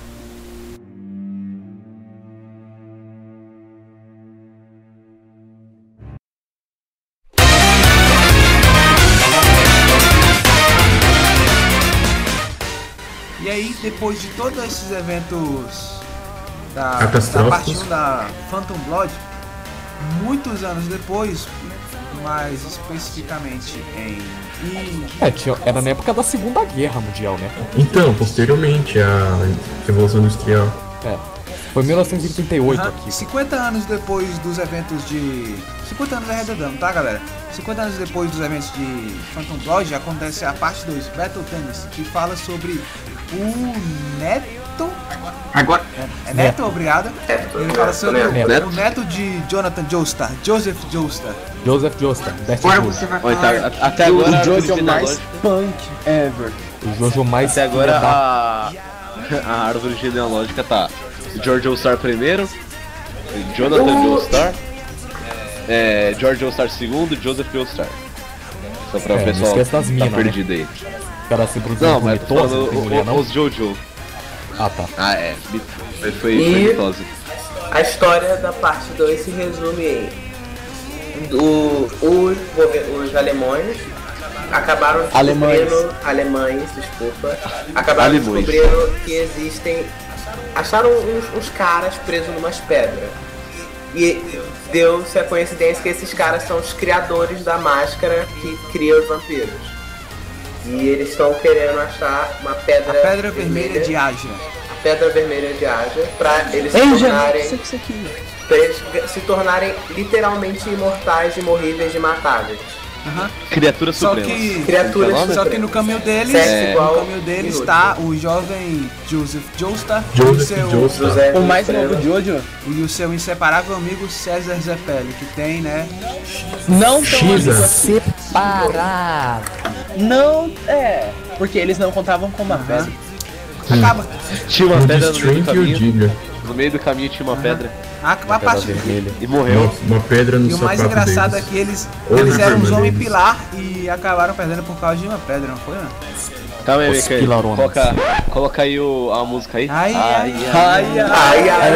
E aí, depois de todos esses eventos da, da Catastróficos. parte 1 da Phantom Blood, muitos anos depois, mais especificamente em. É, tinha, era na época da Segunda Guerra Mundial, né? Então, posteriormente à Revolução Industrial. É. Foi 1938 Aham, aqui. 50 anos depois dos eventos de. 50 anos arredondando, tá galera? 50 anos depois dos eventos de Phantom Blood acontece a parte 2, Battle Tennis, que fala sobre o Neto. Agora, É Neto, obrigado. Neto, Ele fala Neto, sobre o- Neto. o neto de Jonathan Joestar, Joseph Joestar. Joseph Joestar, Best agora você vai Olha, falar. tá- até O agora árvore Jojo mais punk ever. O Jojo mais Até agora a, a árvore genealógica tá George All-Star primeiro, Jonathan All-Star, é, George All-Star segundo, Joseph All-Star. Só pra É, o não pessoal esquece das tá minas, né? perdido aí. O cara se produziu Não, mas falando não o- o- não? os Jojo. Ah, tá. Ah, é. Foi, foi, E- foi. A história da parte 2 se resume em do, os, os alemães acabaram Alemães. descobrindo alemães, desculpa, acabaram Alemães. descobrindo que existem acharam uns, uns caras presos numas pedras e deu-se a coincidência que esses caras são os criadores da máscara que cria os vampiros e eles estão querendo achar uma A pedra pedra vermelha de Aja. a pedra vermelha de Aja pra eles se Ei, tornarem isso aqui, isso aqui. pra eles se tornarem literalmente imortais, imorríveis e matáveis. Aham. Criatura Só suprema. que, é o nome? só que no caminho deles, igual no caminho deles está o jovem Joseph Joestar o Joseph seu, O mais novo Jojo e o seu inseparável amigo César Zeppeli, que tem, né? não tão amigo assim. Separado. Não, é. Porque eles não contavam com uma pedra. Acaba. Tinha uma O pedra no meio do caminho. No meio do caminho tinha uma pedra A, a Pedra parte, vermelha. e morreu. Uma, uma pedra no e o mais engraçado deles. é que eles, eles eram homens deles. pilar e acabaram perdendo por causa de uma pedra, não foi, né? Calma aí, Os. Coloca, coloca aí o, a música aí. Ai, ai, Ai, ai. Ai, ai, ai.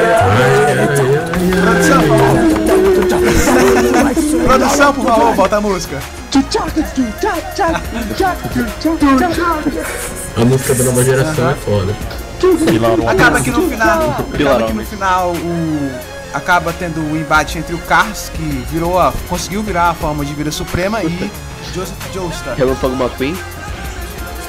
Produção, por favor. Produção, por favor, bota a música. A música da nova geração é foda. Acaba que no final, acaba que no final o acaba tendo o embate entre o Cars, que virou a, conseguiu virar a forma de vida suprema, e Joseph Joestar. Relâmpago McQueen.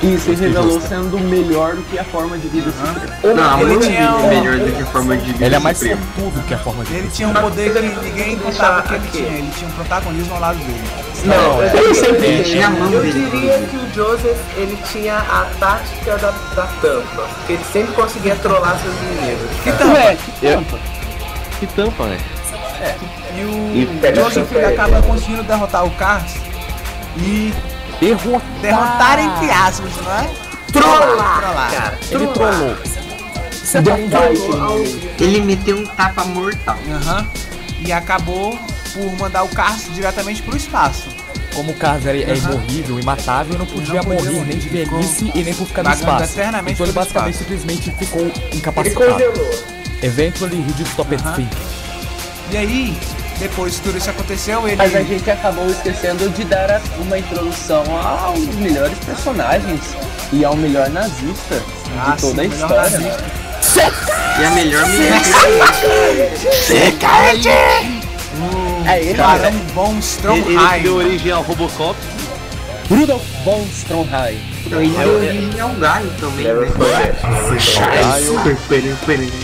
E se revelou sendo melhor do que a forma de vida suprema. Não, ele tinha um- melhor do que a forma de vida Ele é mais sortudo que a forma de Ele vida. tinha um poder que ninguém contava que ele tinha. Ele tinha um protagonismo ao lado dele. Não, Ele sempre Tinha a mão Eu diria que o Joseph ele tinha a tática da, da tampa, porque ele sempre conseguia trollar seus inimigos. Que tampa? Ué, que Eu- tampa. Que tampa, né? E E o pega Joseph ele acaba conseguindo derrotar o Cars e Derrotar. derrotar entre aspas, não é? Trollar, Trollar. cara. Ele trollou. Você tá Trollou Ele meteu um tapa mortal. Aham. E acabou por mandar o Cars diretamente pro espaço. Como o Cars era, é imorrível, imatável, não podia Não podia morrer nem de morrer, velhice e nem por ficar no espaço. eternamente Então ele basicamente espaço. simplesmente ficou Ele incapacitado. congelou. Eventually he stopped Aham. thinking. E aí, depois que tudo isso aconteceu, ele. Mas a gente acabou esquecendo de dar uma introdução aos melhores personagens e ao melhor nazista Ah, de toda sim, a história. E a melhor menina. É ele, Barão né? Von Ele, ele Stromheim. deu origem ao Robocop. Rudolf von Stromheim. Ele deu origem ao galho também, né?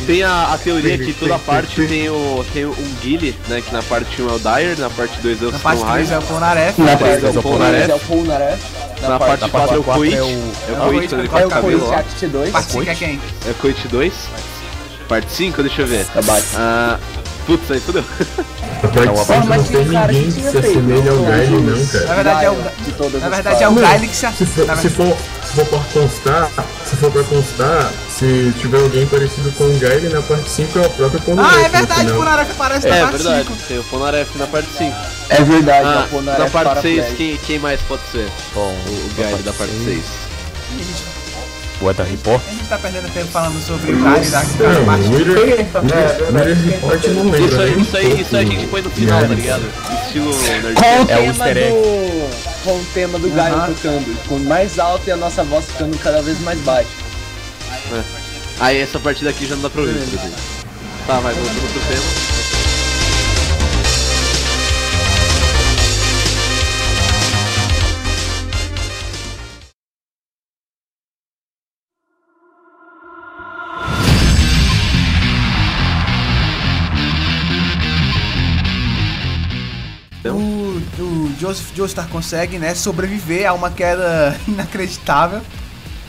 Tem a, a teoria que toda parte tem, o, tem um Guile, né? Que na parte 1 é o Dyer, na parte 2 é o Na parte 3 Stromheim, é o Polnareff. Na parte parte dois é o Polnareff. é o Polnareff. na parte 4 é o quatro Coit, é o- é é o o Coit ele é corta É o o cabelo, Coit ó. Act 2. Parte 5 é quem? É o Coit 2. Parte 5, deixa eu ver. Tá baixo. Putz, aí fudeu. A parte Pô, 5 mas não tem ninguém que se assemelha ao Gaile, não, cara. Na verdade é o- Gaia de todas Na as verdade é o Gaile que se Se for, na se for, se for pra constar, se for pra constar, se tiver alguém parecido com o Gaile na parte 5 é o próprio Polnareff Ah, é verdade, o final. Polnareff aparece na É parte verdade, 5. tem o Ponaref na parte 5. É verdade, é Ah, na parte 6, paraplégico. quem, quem mais pode ser? Bom, O Guile da parte 6. Eda Report. A gente tá perdendo tempo falando sobre o Gaile da parte. Isso aí, isso aí, isso aí a gente põe no final, tá ligado? Estilo É o tema easter egg. Com o tema do Gaio Aham. tocando. Com mais alto e a nossa voz ficando cada vez mais baixa. Aí essa partida aqui já não dá pra ouvir. Tá, vai, voltando pro tema. Joseph Joestar consegue, né, sobreviver a uma queda inacreditável.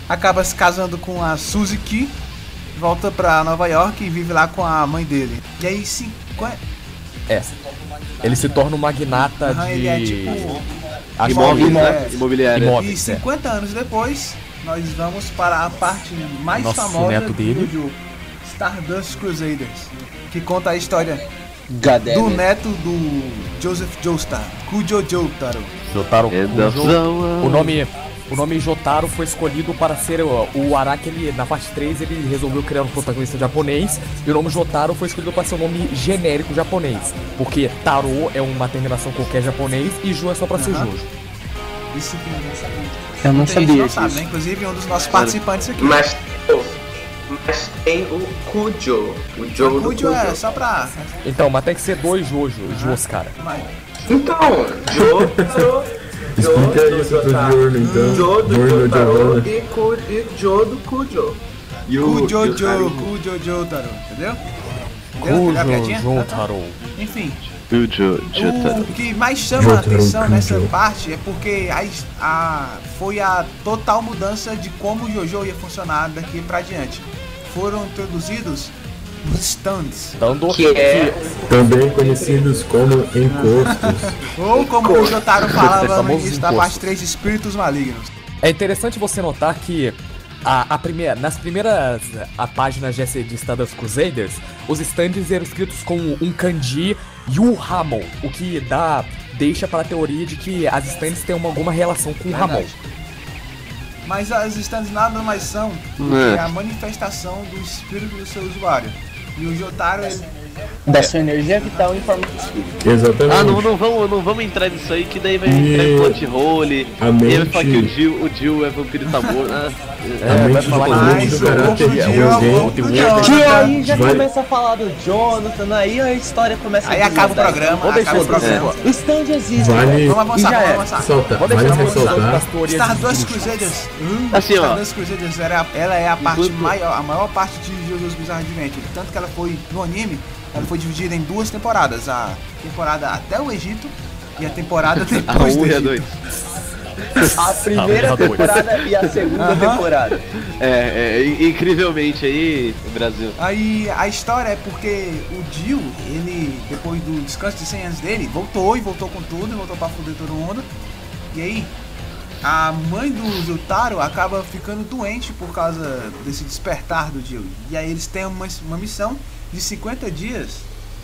Acaba se casando com a Suzy Key, volta pra Nova York e vive lá com a mãe dele. E aí, sim, É. Ele se torna um magnata aham, de. ele é tipo. Imóveis? Imobiliária. Imóvel. E 50 anos depois, nós vamos para a parte mais Nosso famosa neto dele. do jogo, Stardust Crusaders, que conta a história Gadé. do neto do Joseph Joestar, Kujo Jotaro. Jotaro É Kujo. zona. O nome, o nome Jotaro foi escolhido para ser o, o Araki, ele, na parte 3 ele resolveu criar um protagonista japonês e o nome Jotaro foi escolhido para ser um nome genérico japonês, porque Taro é uma terminação qualquer japonês e Jo é só para ser. Jojo. Isso que sabe. Eu não sabia não sabe, né? disso. Inclusive um dos nossos participantes aqui. Mas, mas tem o Kujo, o jogo o do Kujo é Kujo. só pra. Então, mas tem que ser dois Jojo, Jos, cara. mas- Então, Jotaro, Explica isso pro Diorno, então. Jo do Diorno Jotaro Giovanna. e, Ku, e Jo do Kujo. E o- e o Kujojo, cara- Kujojo Taro, entendeu? Entendeu? Pegar a Kujo? Jotaro. Enfim, o Jo- Jotaro. o que mais chama a atenção Kujo. nessa parte é porque a, a- foi a total mudança de como o Jojo ia funcionar daqui pra diante. Foram introduzidos os stands, Dando Que é Também conhecidos como encostos. ou como o Jotaro falava no Famosos início da parte 3, espíritos malignos. É interessante você notar que a, a primeira, nas primeiras a páginas de, de Stardust Crusaders, os stands eram escritos com um kanji Yuhamon, o que dá deixa para a teoria de que as stands têm uma, alguma relação com o Ramon. Mas as stands nada mais são do É. que a manifestação do espírito do seu usuário. E o Jotaro, ele Da sua energia vital em forma de espírito. Exatamente. Ah, não, não, vamos, não vamos entrar nisso aí, que daí vai E- entrar em plot hole. A E ele mente- fala que o Jill, o Jill é vampiro tá morto. Ah, A vai mente falar do que- poder Mas do o corpo caráter alguém. Que aí já Vai- começa a falar do Jonathan, aí a história começa Aí a acaba o programa, Vou acaba o programa. O stand existe. Vale- Vamos avançar, E vamos é. avançar. Solta, Vou vale deixar uma ressaltar. Stardust de Crusaders. Hum, Assim, ó. Stardust Crusaders era, ela é a parte maior, a maior parte de JoJo's Bizarre Adventure. Tanto que ela foi no anime, ela foi dividida em duas temporadas, a temporada até o Egito e a temporada a depois do 1 e a Egito. 2. A primeira dois. temporada e a segunda temporada. É, é, in- incrivelmente aí, Brasil. Aí a história é porque o Jill, ele, depois do descanso de 100 anos dele, voltou e voltou com tudo, e voltou pra foder todo mundo. E aí, a mãe do Jotaro acaba ficando doente por causa desse despertar do Jill. E aí eles têm uma, uma missão de 50 dias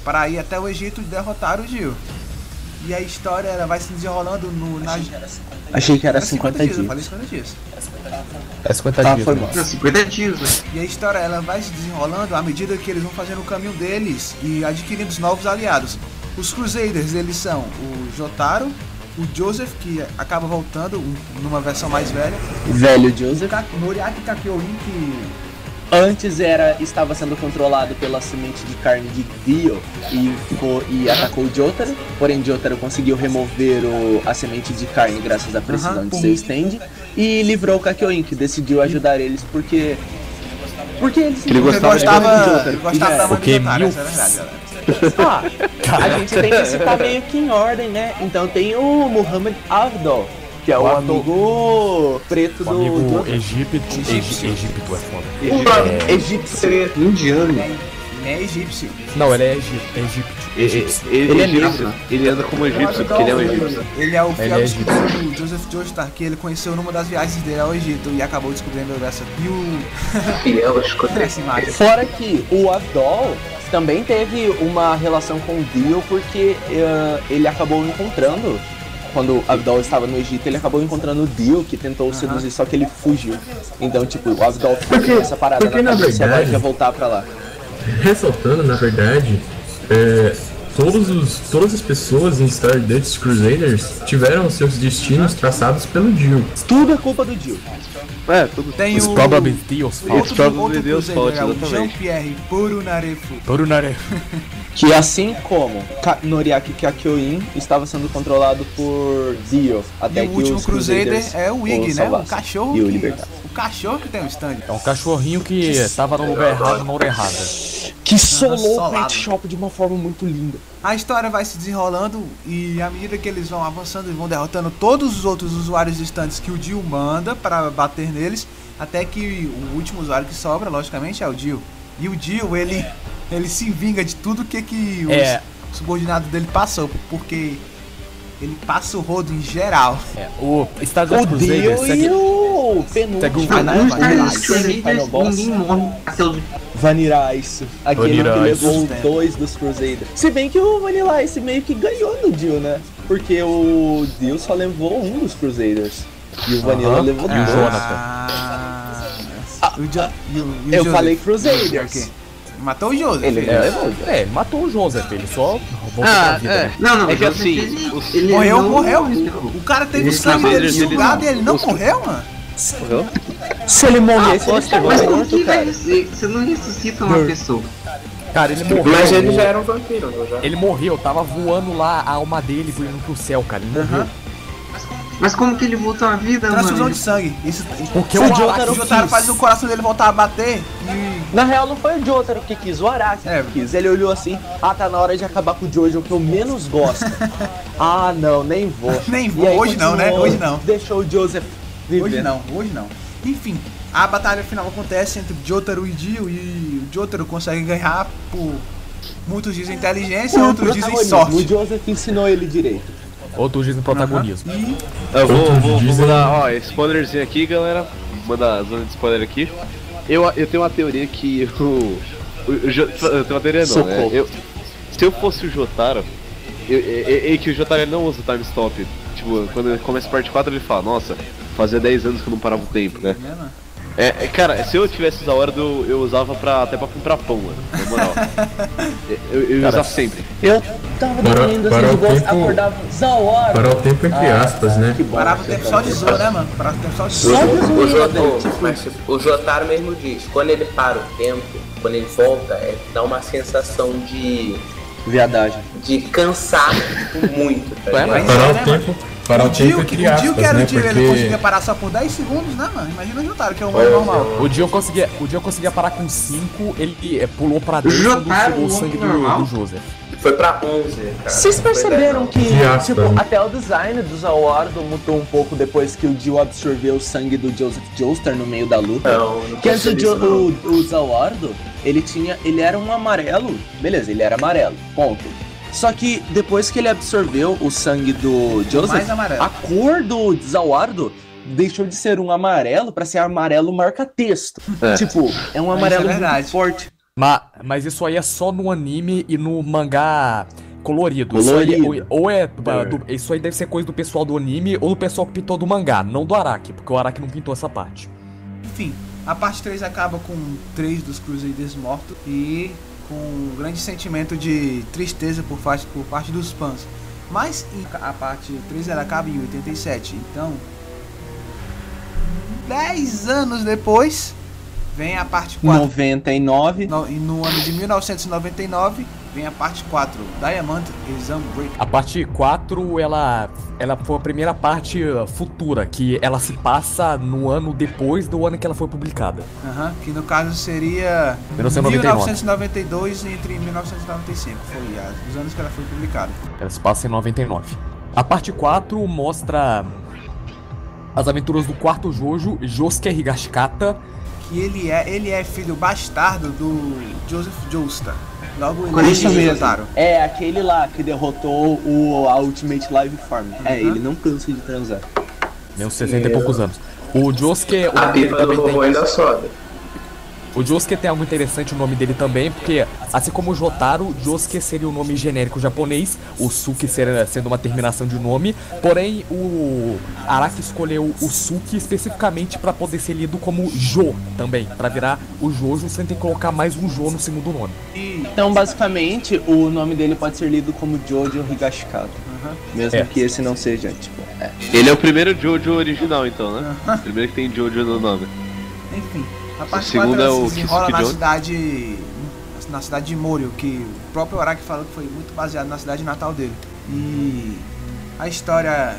para ir até o Egito e derrotar o Jill. E a história ela vai se desenrolando no, na... Achei que era Era 50 Eu dias. falei 50 dias. É 50 Tá, dias. foi né? mal. Não, 50 dias, né? E a história ela vai se desenrolando à medida que eles vão fazendo o caminho deles e adquirindo os novos aliados. Os Crusaders, eles são o Jotaro, o Joseph, que acaba voltando um- numa versão mais velha, Velho o Joseph. Ka- Noriaki Kakyoin, que Antes era estava sendo controlado pela semente de carne de Dio e, ficou, e atacou o Jotaro. Porém, Jotaro conseguiu remover o, a semente de carne graças à precisão Aham. de seu stand e livrou o Kakyoin, que decidiu ajudar eles porque. Porque eles Ele porque gostava de gostava, Jotaro. ele gostava é. Porque Jotaro, mil- é verdade, galera. Ah, a gente tem que citar meio que em ordem, né? Então tem o Muhammad Abdul, que é o, O amigo preto O do. amigo do Egípcio. Egípcio. Egípcio é foda. o egípcio. Indiano. Ele é egípcio. Não, ele é egípcio. É egípcio. Ele, egípcio. ele, Ele é egípcio. Ele anda como egípcio, porque ele é um egípcio. Ele é o Ele fiel é do Joseph Joestar, que ele conheceu numa das viagens dele ao Egito e acabou descobrindo essa. E o. Fiel imagem. Fora que o Abdol também teve uma relação com o Dio porque eh, ele acabou encontrando. Quando o Abdol estava no Egito, ele acabou encontrando o Dio que tentou seduzir, só que ele fugiu. Então, tipo, o Abdol ficou Porque- essa parada porque, na na cabeça e agora verdade- quer voltar pra lá. Ressaltando, na verdade, é, todos os, todas as pessoas em Stardust Crusaders tiveram seus destinos traçados pelo Jill. Tudo é culpa do Dio. É, tudo. Tem Os o. Probably Deals It's Outro, probably Deus fault, é o exatamente. Jean-Pierre Purunarefu. Porunare. Que assim como Ka Noriaki Kakyoin estava sendo controlado por Dio, E até o que último os Crusader Crusaders é o Wig, né? O cachorro. E o. O cachorro que tem o stand. É um cachorrinho que tava no lugar errado, na hora errada. Que solou o. Pet Shop de uma forma muito linda. A história vai se desenrolando e à medida que eles vão avançando, eles vão derrotando todos os outros usuários de stands que o Dio manda para bater neles, até que o último usuário que sobra, logicamente, é o Dio. E o Dio, ele, ele se vinga de tudo que, que os É. subordinados dele passou, porque ele passa o rodo em geral. É, o Stardust O Crusader Dio segue, e o penúltimo, segue o Boss. ninguém morre. Vanilla Ice. Aquele Vanilla que Ice. levou dois dos Crusaders. Se bem que o Vanilla Ice meio que ganhou no Dio, né? Porque o Dio só levou um dos Crusaders. E o Vanilla Aham. levou E o dois. Jonathan. Ah, o Jo- e o- e o Eu Joseph? falei É o Crusaders. quê? Matou o Joseph. Ele ele- levou. É, ele matou o Joseph, ele só Ah, é. né? Não, não, É que assim, ele- os- ele Morreu, não morreu. O cara teve o Os sangue dele sugado e ele não os- morreu, mano? Morreu? Se ele morresse, ele estava Mas como morto, que vai cara. Você não ressuscita uma pessoa. Cara, ele morreu. Mas ele já era um vampiro, não já? Ele morreu, tava voando lá a alma dele indo pro céu, cara. Ele morreu. Aham. Mas como que ele voltou à vida, Transfusão mano? de sangue. Isso, Porque o o Jotaro, o Jotaro faz o coração dele voltar a bater e. Na real, não foi o Jotaro que quis, o Araki É. que quis. Ele olhou assim, ah, tá na hora de acabar com o Jojo, que eu menos gosto. ah, não, nem vou. Nem E vou, aí hoje não, né? Hoje não. Deixou o Joseph viver. Hoje não, hoje não. Enfim, a batalha final acontece entre Jotaro e Dio e o Jotaro consegue ganhar por. Muitos dizem inteligência, Por outros dizem sorte. O Joseph ensinou ele direito. Outros dizem protagonismo. E Eu vou, vou, vou mandar, ó, spoilerzinho aqui, galera. Manda a zona de spoiler aqui. Eu, eu tenho uma teoria que o. o Jo- eu tenho uma teoria não, né? Eu, se eu fosse o Jotaro, eu, é, é- é que o Jotaro ele não usa o time stop. Tipo, quando começa a parte 4 ele fala, nossa, fazia 10 anos que eu não parava o tempo, né? Né, mano? É, é, cara, se eu tivesse Zaordo, eu, eu usava pra, até pra comprar pão, mano. Na moral. eu eu ia usar sempre. Eu tava dormindo assim o de boa, tempo- acordava Zaora. Parar o tempo entre Ah, aspas, tá, né? Que bom. Parava o tempo só de zoa, né, mano? Parava o tempo só de O, zoa. O, Jotaro, velho, tipo- o Jotaro mesmo diz, quando ele para o tempo, quando ele volta, é, dá uma sensação de, Viadagem. de cansar muito, tá mas- Parar né, o tempo, o O Dio, entre o Dio que aspas, era né? o Dio, ele conseguia Porque parar só por 10 segundos, né, mano? Imagina o Jotaro, que é o mais normal. O Dio conseguia, o Dio conseguia parar com 5, ele é, pulou pra dentro Jotaro, chegou o o sangue do, do Joseph. Foi pra 11, cara. Vocês perceberam 10, que, aspas, tipo, né? até o design do Zawardo mudou um pouco depois que o Dio absorveu o sangue do Joseph Joestar no meio da luta? Não, não Que antes o, o, o Zawardo, ele tinha. Ele era um amarelo. Beleza, ele era amarelo. Ponto. Só que depois que ele absorveu o sangue do Joseph, a cor do Zawardo deixou de ser um amarelo pra ser amarelo marca-texto. É. Tipo, é um Mas amarelo isso é forte. Mas, mas isso aí é só no anime e no mangá colorido. Isso aí é- Colorido. ou é, do- isso aí deve ser coisa do pessoal do anime ou do pessoal que pintou do mangá, não do Araki, porque o Araki não pintou essa parte. Enfim, a parte 3 acaba com três dos Crusaders mortos e com um grande sentimento de tristeza por parte, por parte dos fãs. Mas a parte 3 ela acaba em 87, então 10 anos depois vem a parte 4. 99. No, e no ano de 1999 vem a parte 4, Diamond is Unbreakable. A parte 4, ela, ela foi a primeira parte uh, futura, que ela se passa no ano depois do ano que ela foi publicada. Aham, que no caso seria 1999. 1992 entre 1995, foi os anos que ela foi publicada. Ela se passa em 99. A parte 4 mostra as aventuras do quarto Jojo, Josuke Higashikata, que ele é, ele é filho bastardo do Joseph Joestar. Logo Com ele isso é mesmo. Jotaro. É aquele lá que derrotou o a Ultimate Live Farm. É, Uhum. ele não cansa de transar. meus 60 e poucos anos. O Josuke, o A pipa do tem, ainda sobe. O Josuke tem algo interessante o nome dele também, porque assim como o Jotaro, Josuke seria o nome genérico japonês, o Suki ser- sendo uma terminação de nome, porém o Araki escolheu o Suki especificamente para poder ser lido como Jo também, para virar o Jojo sem ter que colocar mais um Jo no segundo nome. Então, basicamente, o nome dele pode ser lido como Jojo Higashikata. Mesmo É. que esse não seja, tipo, é. Ele é o primeiro Jojo original, então, né? Primeiro que tem Jojo no nome. enfim, a parte segundo 4 é o se desenrola na cidade na cidade de Morio, que o próprio Araki falou que foi muito baseado na cidade natal dele. E a história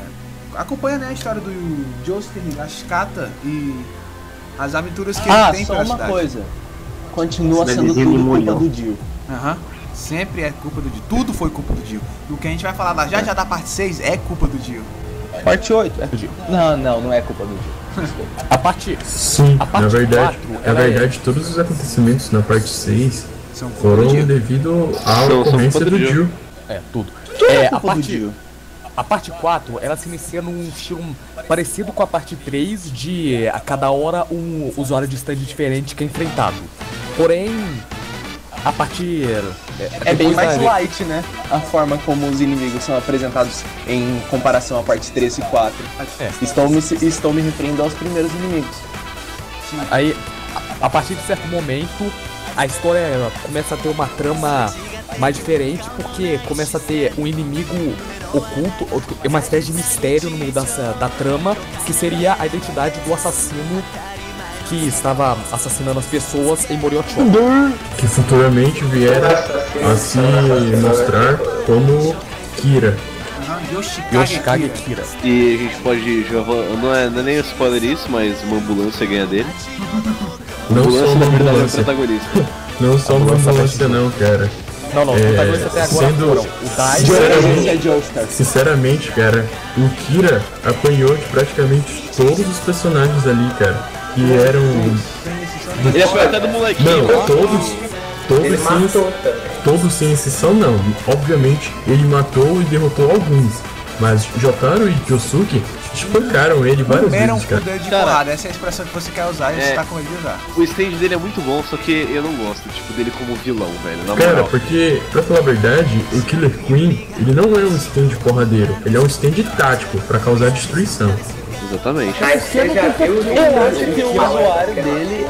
acompanha né, a história do Josuke Higashikata e as aventuras que Ah, ele tem só pela uma cidade. coisa. Continua sendo tudo culpa do Dio. Aham. Sempre é culpa do Dio. Tudo foi culpa do Dio. Do que a gente vai falar lá já já da parte 6 é culpa do Dio. Parte 8. É. Dio. Não, não, não é culpa do Dio. A parte Sim, A parte na verdade, quatro, na ela é- verdade, todos os acontecimentos na parte 6 São culpa do foram devido à São- são ocorrência culpa do. Dio. É, tudo. Tudo é, é a parte, a parte 4, ela se inicia num estilo parecido com a parte 3, de a cada hora um usuário de stand diferente que é enfrentado. Porém, a partir. É bem depois mais da- light, né? A forma como os inimigos são apresentados em comparação à parte 3 e 4. É. Estou me, estou me referindo aos primeiros inimigos. Aí, a, partir de certo momento, a história começa a ter uma trama mais diferente, porque começa a ter um inimigo oculto, uma espécie de mistério no meio dessa, da trama, que seria a identidade do assassino que estava assassinando as pessoas em Moriochó. que futuramente viera a se mostrar como Kira. Yoshikage, Yoshikage Kira. E a gente pode. Já, não, é, não é nem spoiler isso, mas uma ambulância ganha dele. Não só ambulância, uma na verdade, é ambulância, protagonista. não só uma Ambulância ambulância não, cara. Não, não, É, protagonistas até agora sendo- foram o Dai, Sinceramente-. Sinceramente, cara, o Kira apanhou de praticamente todos os personagens ali, cara. Que eram. Ele foi até do molequinho. Não, todos. Todos Ele sem, matou também. todos sem exceção não. Obviamente ele matou e derrotou alguns. Mas Jotaro e Josuke espancaram ele várias Comeram vezes, o cara. poder de Cara, porrada. Essa é a expressão que você quer usar e é. você tá com ele de usar. O stand dele é muito bom, só que eu não gosto, tipo, dele como vilão, velho. Na Cara, moral. porque, pra falar a verdade, o Killer Queen, ele não é um stand porradeiro, ele é um stand tático pra causar destruição. Exatamente. Mas você já viu o Eu acho que o usuário é- dele,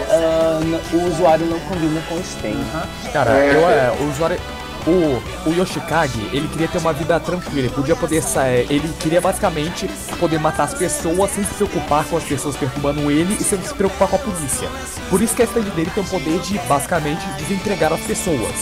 n- o usuário não combina com o Stain. Cara, É. eu, é, o usuário. O, o Yoshikage, ele queria ter uma vida tranquila, ele podia poder sair. Ele queria basicamente poder matar as pessoas sem se preocupar com as pessoas perturbando ele e sem se preocupar com a polícia. Por isso que a stand dele tem o poder de basicamente desentregar as pessoas.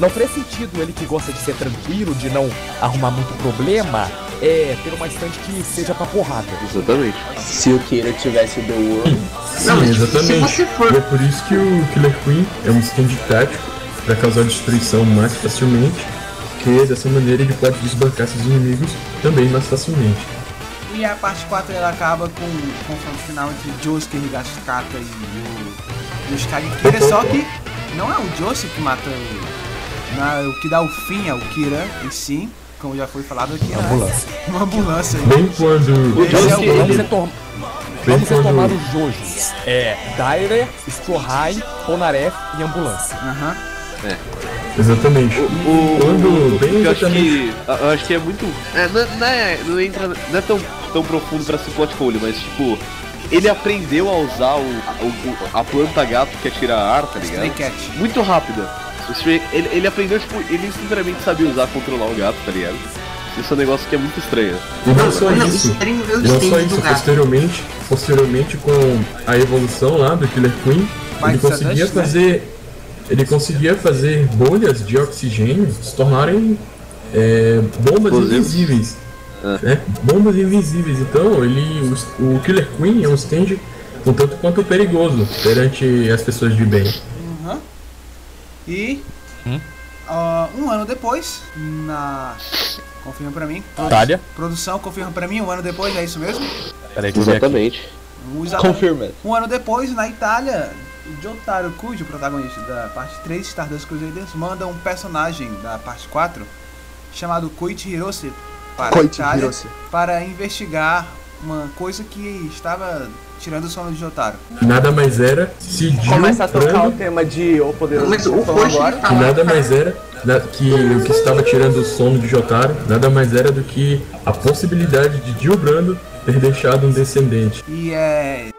Não faz sentido ele que gosta de ser tranquilo, de não arrumar muito problema, é ter uma stand que seja pra porrada. Exatamente. Se o Kira tivesse o The World, Sim, tipo, se exatamente. você for- E é por isso que o Killer Queen é um stand tático para causar destruição mais facilmente, que dessa maneira ele pode desbancar seus inimigos também mais facilmente. E a parte 4 ela acaba com o confronto final entre Josuke Higashikata e o Yoshikage Kira, só que não é o Josuke que mata o. é o que dá o fim ao Kira, e sim, como já foi falado aqui, né? Ambulância. uma ambulância. Bem quando. Esse é o- Vamos ele- retom- Vamos retomar quando. os Jojos. É Daire, Stroheim, Ponaref e Ambulância. Aham. Exatamente. O, Quando bem eu acho exatamente. que eu acho que é muito é, não, não é, não entra não é tão, tão profundo pra ser plot hole, mas tipo ele aprendeu a usar o, o- a planta gato que atira ar, tá ligado? Muito rápida. É- Ele, ele aprendeu, tipo, ele instantaneamente sabia usar, controlar o gato, tá ligado? Isso é um negócio que é muito estranho. E não só Não, isso. o Não só isso, posteriormente, posteriormente com a evolução lá do Killer Queen, Vai ele ser conseguia né? fazer. Ele conseguia fazer bolhas de oxigênio se tornarem é, bombas invisíveis. Ah. Né? Bombas invisíveis. Então ele. O, o Killer Queen é um stand um tanto quanto perigoso perante as pessoas de bem. E Hum? ah, um ano depois, na. Confirma pra mim. Itália. Produção, confirma pra mim, um ano depois, é isso mesmo? Peraí. Exatamente. Confirma. Um ano depois, na Itália, o Jotaro Kuji, o protagonista da parte 3, Stardust Crusaders, manda um personagem da parte 4 chamado Koichi Hirose para Koichi a Itália Hirose. para investigar uma coisa que estava tirando o sono de Jotaro. Nada mais era se Jill Começa a tocar o tema de O Poderoso Mas o Chefão Koichi agora. tá que nada mais era que o que estava tirando o sono de Jotaro, nada mais era do que a possibilidade de Jill Brando ter deixado um descendente. E é.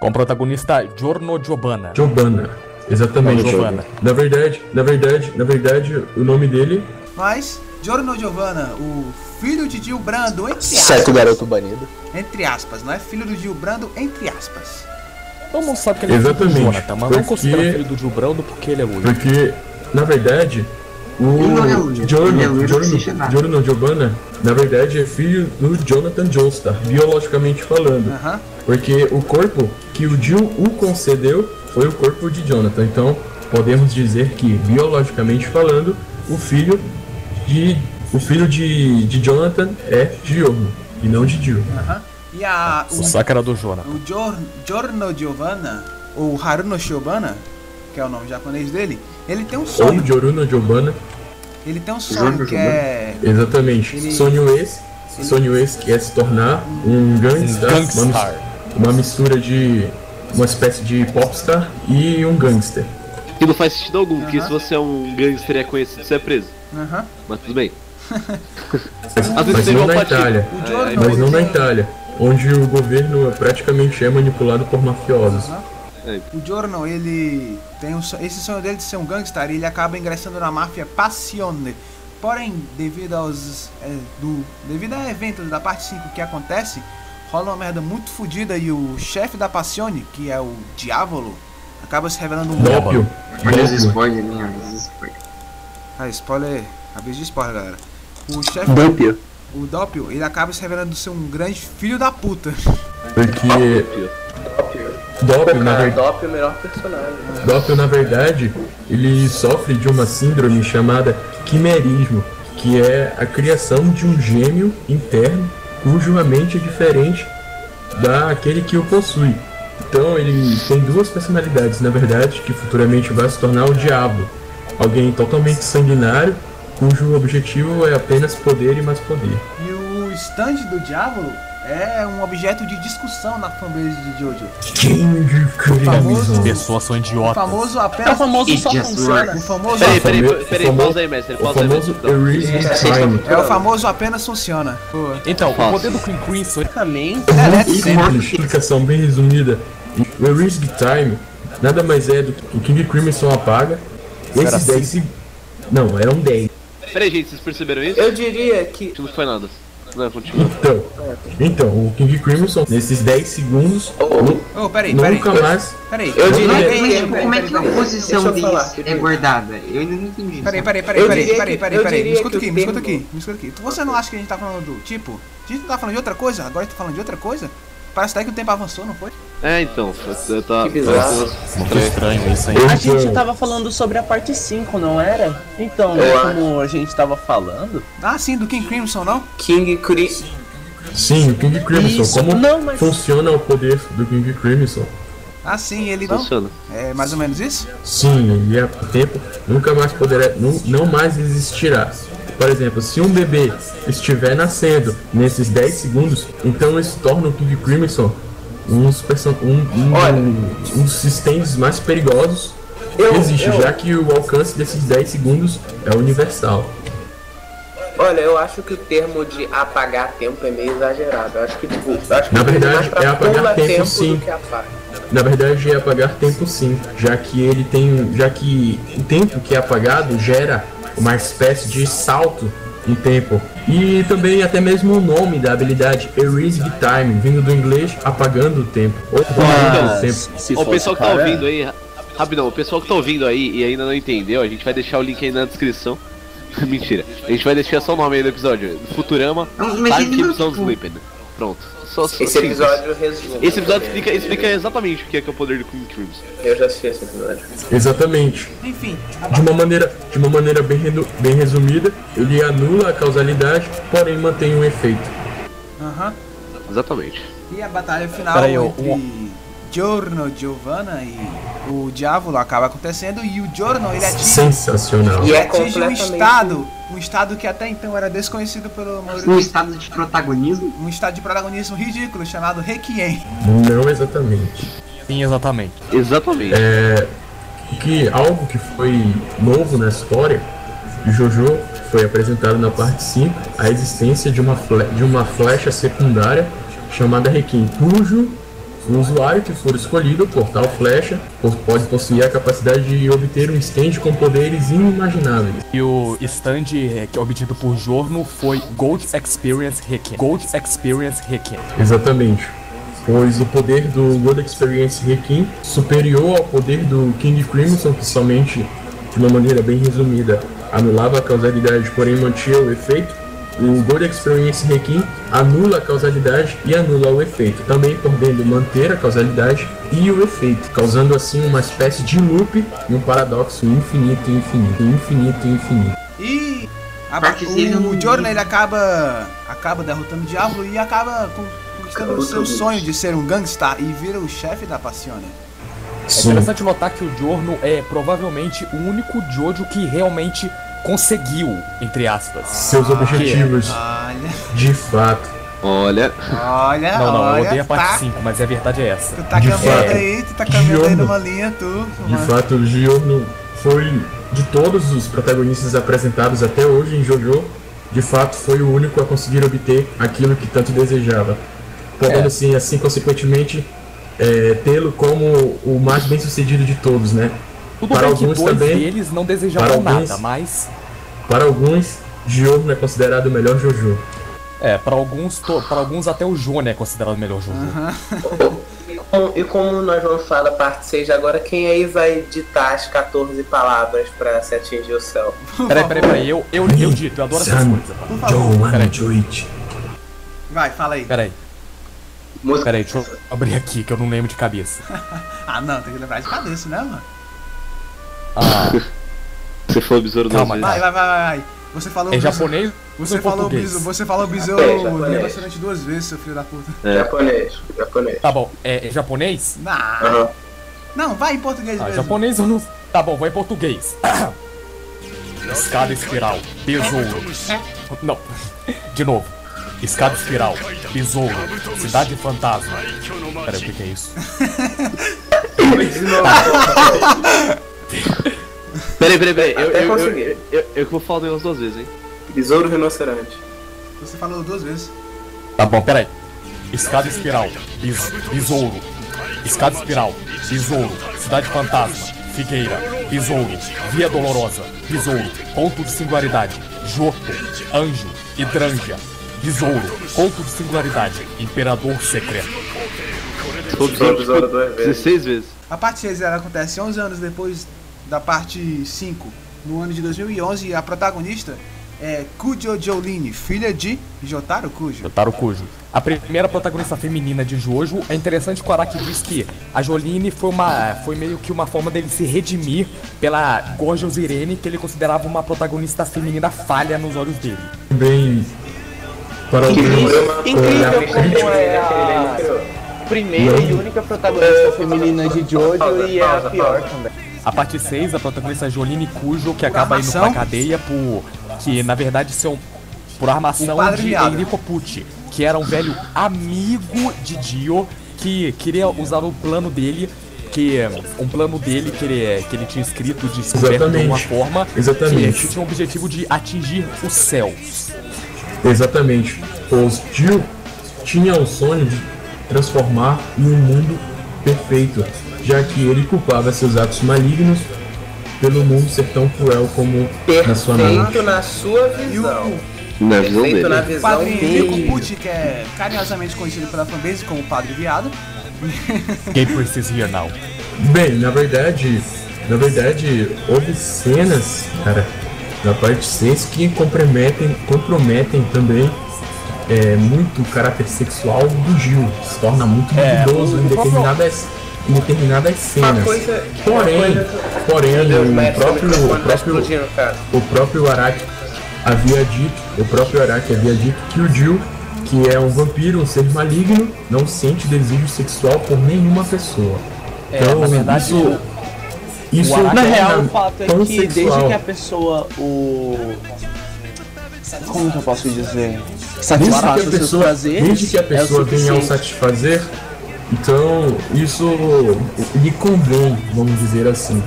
Com o protagonista Giorno Giovanna. Giovanna. Exatamente. Giovanna. Na verdade, na verdade, na verdade, o nome dele Mas, Giorno Giovanna, o filho de Gil Brando, entre Certo, aspas. garoto banido. Entre aspas, não é filho do Gil Brando, entre aspas. Todo mundo sabe que ele é filho do Exatamente, Jonathan, mas não porque- considera filho do Gil Brando porque ele é loiro. Porque, na verdade, o não é é Giorno. Giorno Giovanna, na verdade, é filho do Jonathan Joestar, biologicamente falando. Aham. Porque o corpo que o Jill o concedeu foi o corpo de Jonathan. Então, podemos dizer que, biologicamente falando, o filho de o filho de, de Jonathan é Giorno e não de. Aham. E a. O saco era do Jonathan. O Gior- Giorno Giovanna, ou Haruno Shobana, que é o nome japonês dele, ele tem um Ou sonho. Giorno Giovanna, Ele tem um sonho Giorno que é. exatamente. Ele- Sonho esse, sonho esse que é se tornar um gangster, uma, mis- Gangstar. uma mistura de uma espécie de popstar e um gangster. Que não faz sentido algum, porque Aham. se você é um gangster e é conhecido, você é preso. Aham. Mas tudo bem. Mas, Às vezes mas não um na. Itália. É, aí Mas não na ele- Itália, onde o governo praticamente é manipulado por mafiosos. O Giorno, ele tem um, esse sonho dele de ser um gangster e ele acaba ingressando na máfia Passione. Porém, devido aos é, do devido a eventos da parte 5 que acontece, rola uma merda muito fodida e o chefe da Passione, que é o Diávolo, acaba se revelando um Dópio. Olha os Dópio. spoilers, os spoilers. Ah, spoiler, aviso de spoiler, galera. O chefe, Dópio. o Doppio, ele acaba se revelando ser um grande filho da puta. Porque Dópio, na verdade. Dop é o melhor personagem. Doppel, na verdade, ele sofre de uma síndrome chamada quimerismo, que é a criação de um gêmeo interno cuja mente é diferente daquele que o possui. Então ele tem duas personalidades, na verdade, que futuramente vai se tornar o diabo. Alguém totalmente sanguinário, cujo objetivo é apenas poder e mais poder. E o stand do Diávolo é um objeto de discussão na fanbase de Jojo. King famoso- Crimson. Pessoas são O idiotas. famoso É o apenas. famoso só funciona. O famoso. Peraí, peraí, peraí, o pausa aí, mestre. O Pausa aí, famoso mestre. então. Time. É o famoso apenas funciona. Pô. Então, o poder do King Crimson Também. É, né? Simples, explicação bem resumida. O Erased Time nada mais é do que o King Crimson apaga. Esses 10 seg- Não, eram 10. Peraí, gente, vocês perceberam isso? Eu diria que. Não foi nada. Não, continua. Então, então, o King Crimson, nesses 10 segundos, nu- Ô, peraí, peraí. nunca mais. Peraí. Eu diria Peraí, peraí, peraí, peraí, como é que peraí, a posição deles é guardada? Eu ainda não entendi. Peraí, peraí, peraí, peraí, peraí, peraí, peraí. Me escuta aqui, me escuta aqui, me escuta aqui. Você não acha que a gente tá falando do tipo? A gente não tá falando de outra coisa? Agora a gente tá falando de outra coisa? Parece até que o tempo avançou, não foi? É, então, eu tava. Que bizarro. Muito estranho isso aí. A gente tava falando sobre a parte 5, não era? Então, acho. como a gente tava falando. Ah, sim, do King Crimson, não? King Cri... Sim, o King Crimson. Isso, Como não, mas- funciona o poder do King Crimson? Ah, sim, ele não. Funciona. É mais ou menos isso? Sim, ele é o tempo nunca mais poderá, não, não mais existirá. Por exemplo, se um bebê estiver nascendo nesses 10 segundos, então isso torna o King Crimson um dos, um, um, Olha. um dos sistemas mais perigosos que Eu- existe, eu- já que o alcance desses 10 segundos é universal. Olha, eu acho que o termo de apagar tempo é meio exagerado. Eu acho que, tipo, acho que Na verdade, é apagar pula tempo, sim. que. Na verdade é apagar tempo sim, já que ele tem, já que o tempo que é apagado gera uma espécie de salto em tempo. E também até mesmo o nome da habilidade Erased Time, vindo do inglês apagando o tempo. Ou apagando o tempo. o pessoal que tá ouvindo aí, rapidão, o pessoal que tá ouvindo aí e ainda não entendeu, a gente vai deixar o link aí na descrição. Mentira. A gente vai deixar só o nome aí do episódio. Futurama, Time Keeps on Sleeping. Pronto. Só, só Esse episódio resume. Esse episódio explica, explica exatamente o que é, que é o poder do King Crimson. Eu já assisti esse episódio. Exatamente. Enfim, De uma maneira, de uma maneira bem, bem resumida, ele anula a causalidade, porém mantém um efeito. aham. Exatamente. E a batalha final Peraí, o- entre Giorno, Giovanna e o Diavolo acaba acontecendo e o Giorno ele atinge, Sensacional. E é atinge um completamente. estado, um estado que até então era desconhecido pelo maioria Um estado de protagonismo. um estado de protagonismo ridículo chamado Requiem. Não exatamente. Sim, exatamente. Exatamente. que algo que foi novo na história de Jojo foi apresentado na parte 5 a existência de uma, fle- de uma flecha secundária chamada Requiem, cujo o usuário que for escolhido por tal flecha po- pode possuir a capacidade de obter um stand com poderes inimagináveis. E o stand eh, que é obtido por Jorno foi Gold Experience Requiem. Gold Experience Requiem. Exatamente. Pois o poder do Gold Experience Requiem superior ao poder do King Crimson, que somente, de uma maneira bem resumida, anulava a causalidade, porém mantinha o efeito. O Gold Experience Requiem anula a causalidade e anula o efeito, também podendo manter a causalidade e o efeito, causando assim uma espécie de loop e um paradoxo infinito, infinito, infinito, infinito. E a, o Giorno ele acaba acaba derrotando o Diablo e acaba con- conquistando o seu sonho de ser um gangsta e vira o chefe da Passione. É interessante notar que o Giorno é provavelmente o único Jojo que realmente conseguiu, entre aspas. seus objetivos, Olha, de fato. Olha, olha, Não, não, eu olha, odeio a parte tá, 5, mas a verdade é essa. tu tá De caminhando fato. aí, tu tá caminhando aí Giorno. numa linha, tu. De mano. fato, o Giorno foi, de todos os protagonistas apresentados até hoje em JoJo, de fato foi o único a conseguir obter aquilo que tanto desejava. Podendo, É. assim, assim, consequentemente, é, tê-lo como o mais bem sucedido de todos, né? Tudo Para bem que alguns dois também- deles não desejavam para alguns- nada, mas. Para alguns, Giorno é considerado o melhor JoJo. É, para alguns, to- pra alguns até o Jono é considerado o melhor Jojo. E como, e como nós vamos falar da parte 6 agora, quem aí vai ditar as 14 palavras pra se atingir o céu? Peraí, peraí, peraí, eu, eu, eu dito, eu adoro essas coisas. Joit. Vai, fala aí. Peraí, Música. peraí, deixa eu abrir aqui que eu não lembro de cabeça. Ah, não, tem que lembrar de cabeça, né, mano? Ah, você falou besouro duas Calma, vezes. Vai, vai, vai, vai. Você falou em biso- japonês Você ou falou português? você falou É, li bastante duas vezes, seu filho da puta. É. Japonês, japonês. Tá bom, é, é japonês? Não, Aham. não, vai em português Ah, mesmo. japonês eu não. Tá bom, vou em português. Escada espiral, besouro. Não, de novo. Escada espiral, besouro, cidade fantasma. Peraí, o que, que é isso? Peraí, peraí, peraí. Eu, Até eu, eu, consegui. eu, eu, eu que vou falar negócio duas vezes, hein? Besouro rinoceronte. Você falou duas vezes. Tá bom, peraí. Escada espiral, bis, besouro. Escada espiral, besouro, cidade fantasma, figueira, besouro, via dolorosa, besouro, ponto de singularidade, joto, anjo, hidrangea, besouro, ponto de singularidade, imperador secreto. Todos os besouro duas vezes. 16 vezes. A parte 6 ela acontece 11 anos depois da parte 5, no ano de 2011, e a protagonista é Kujo Jolene, filha de Jotaro Kujo. Jotaro Kujo. A primeira protagonista feminina de Jojo é interessante que o Araki diz que a Jolene foi uma foi meio que uma forma dele se redimir pela Gorgeous Irene, que ele considerava uma protagonista feminina falha nos olhos dele. Também para o Incrível, incrível como é a primeira e única protagonista feminina de Jojo e é a pior também. A parte 6, a protagonista é Jolene Cujo, que acaba indo armação? pra cadeia por. que na verdade são. por armação de. Enrico Pucci, que era um velho amigo de Dio, que queria usar o plano dele. Que um plano dele que ele, que ele tinha escrito de descoberto de uma forma Exatamente. Que, tinha o objetivo de atingir o céu. Exatamente. Os Jill tinham o sonho de transformar em um mundo perfeito, já que ele culpava seus atos malignos pelo mundo ser tão cruel como na sua mente. Perfeito na sua visão. o, Na visão Perfeito na dele. o visão padre dele. Pucci, que é carinhosamente conhecido pela fanbase como Padre Viado. Gabriel is here now. Bem, na verdade, na verdade, houve cenas, cara, na parte 6 que comprometem, comprometem também é, muito o caráter sexual do Gil. Se torna muito É, duvidoso o- em determinadas, em determinadas Uma cenas. coisa. Porém, uma coisa... porém, Deus, o mestre, o próprio, o próprio, o próprio Araki havia dito, o próprio Araki havia dito que o Jill, que é um vampiro, um ser maligno, não sente desejo sexual por nenhuma pessoa. É, na verdade, isso, o- isso o Na torna real, o fato é que desde sexual. que a pessoa o como que eu posso dizer? Desde Satisfaça que a pessoa, prazeres, desde que a é o pessoa venha ao suficiente. satisfazer, então isso lhe convém, vamos dizer assim.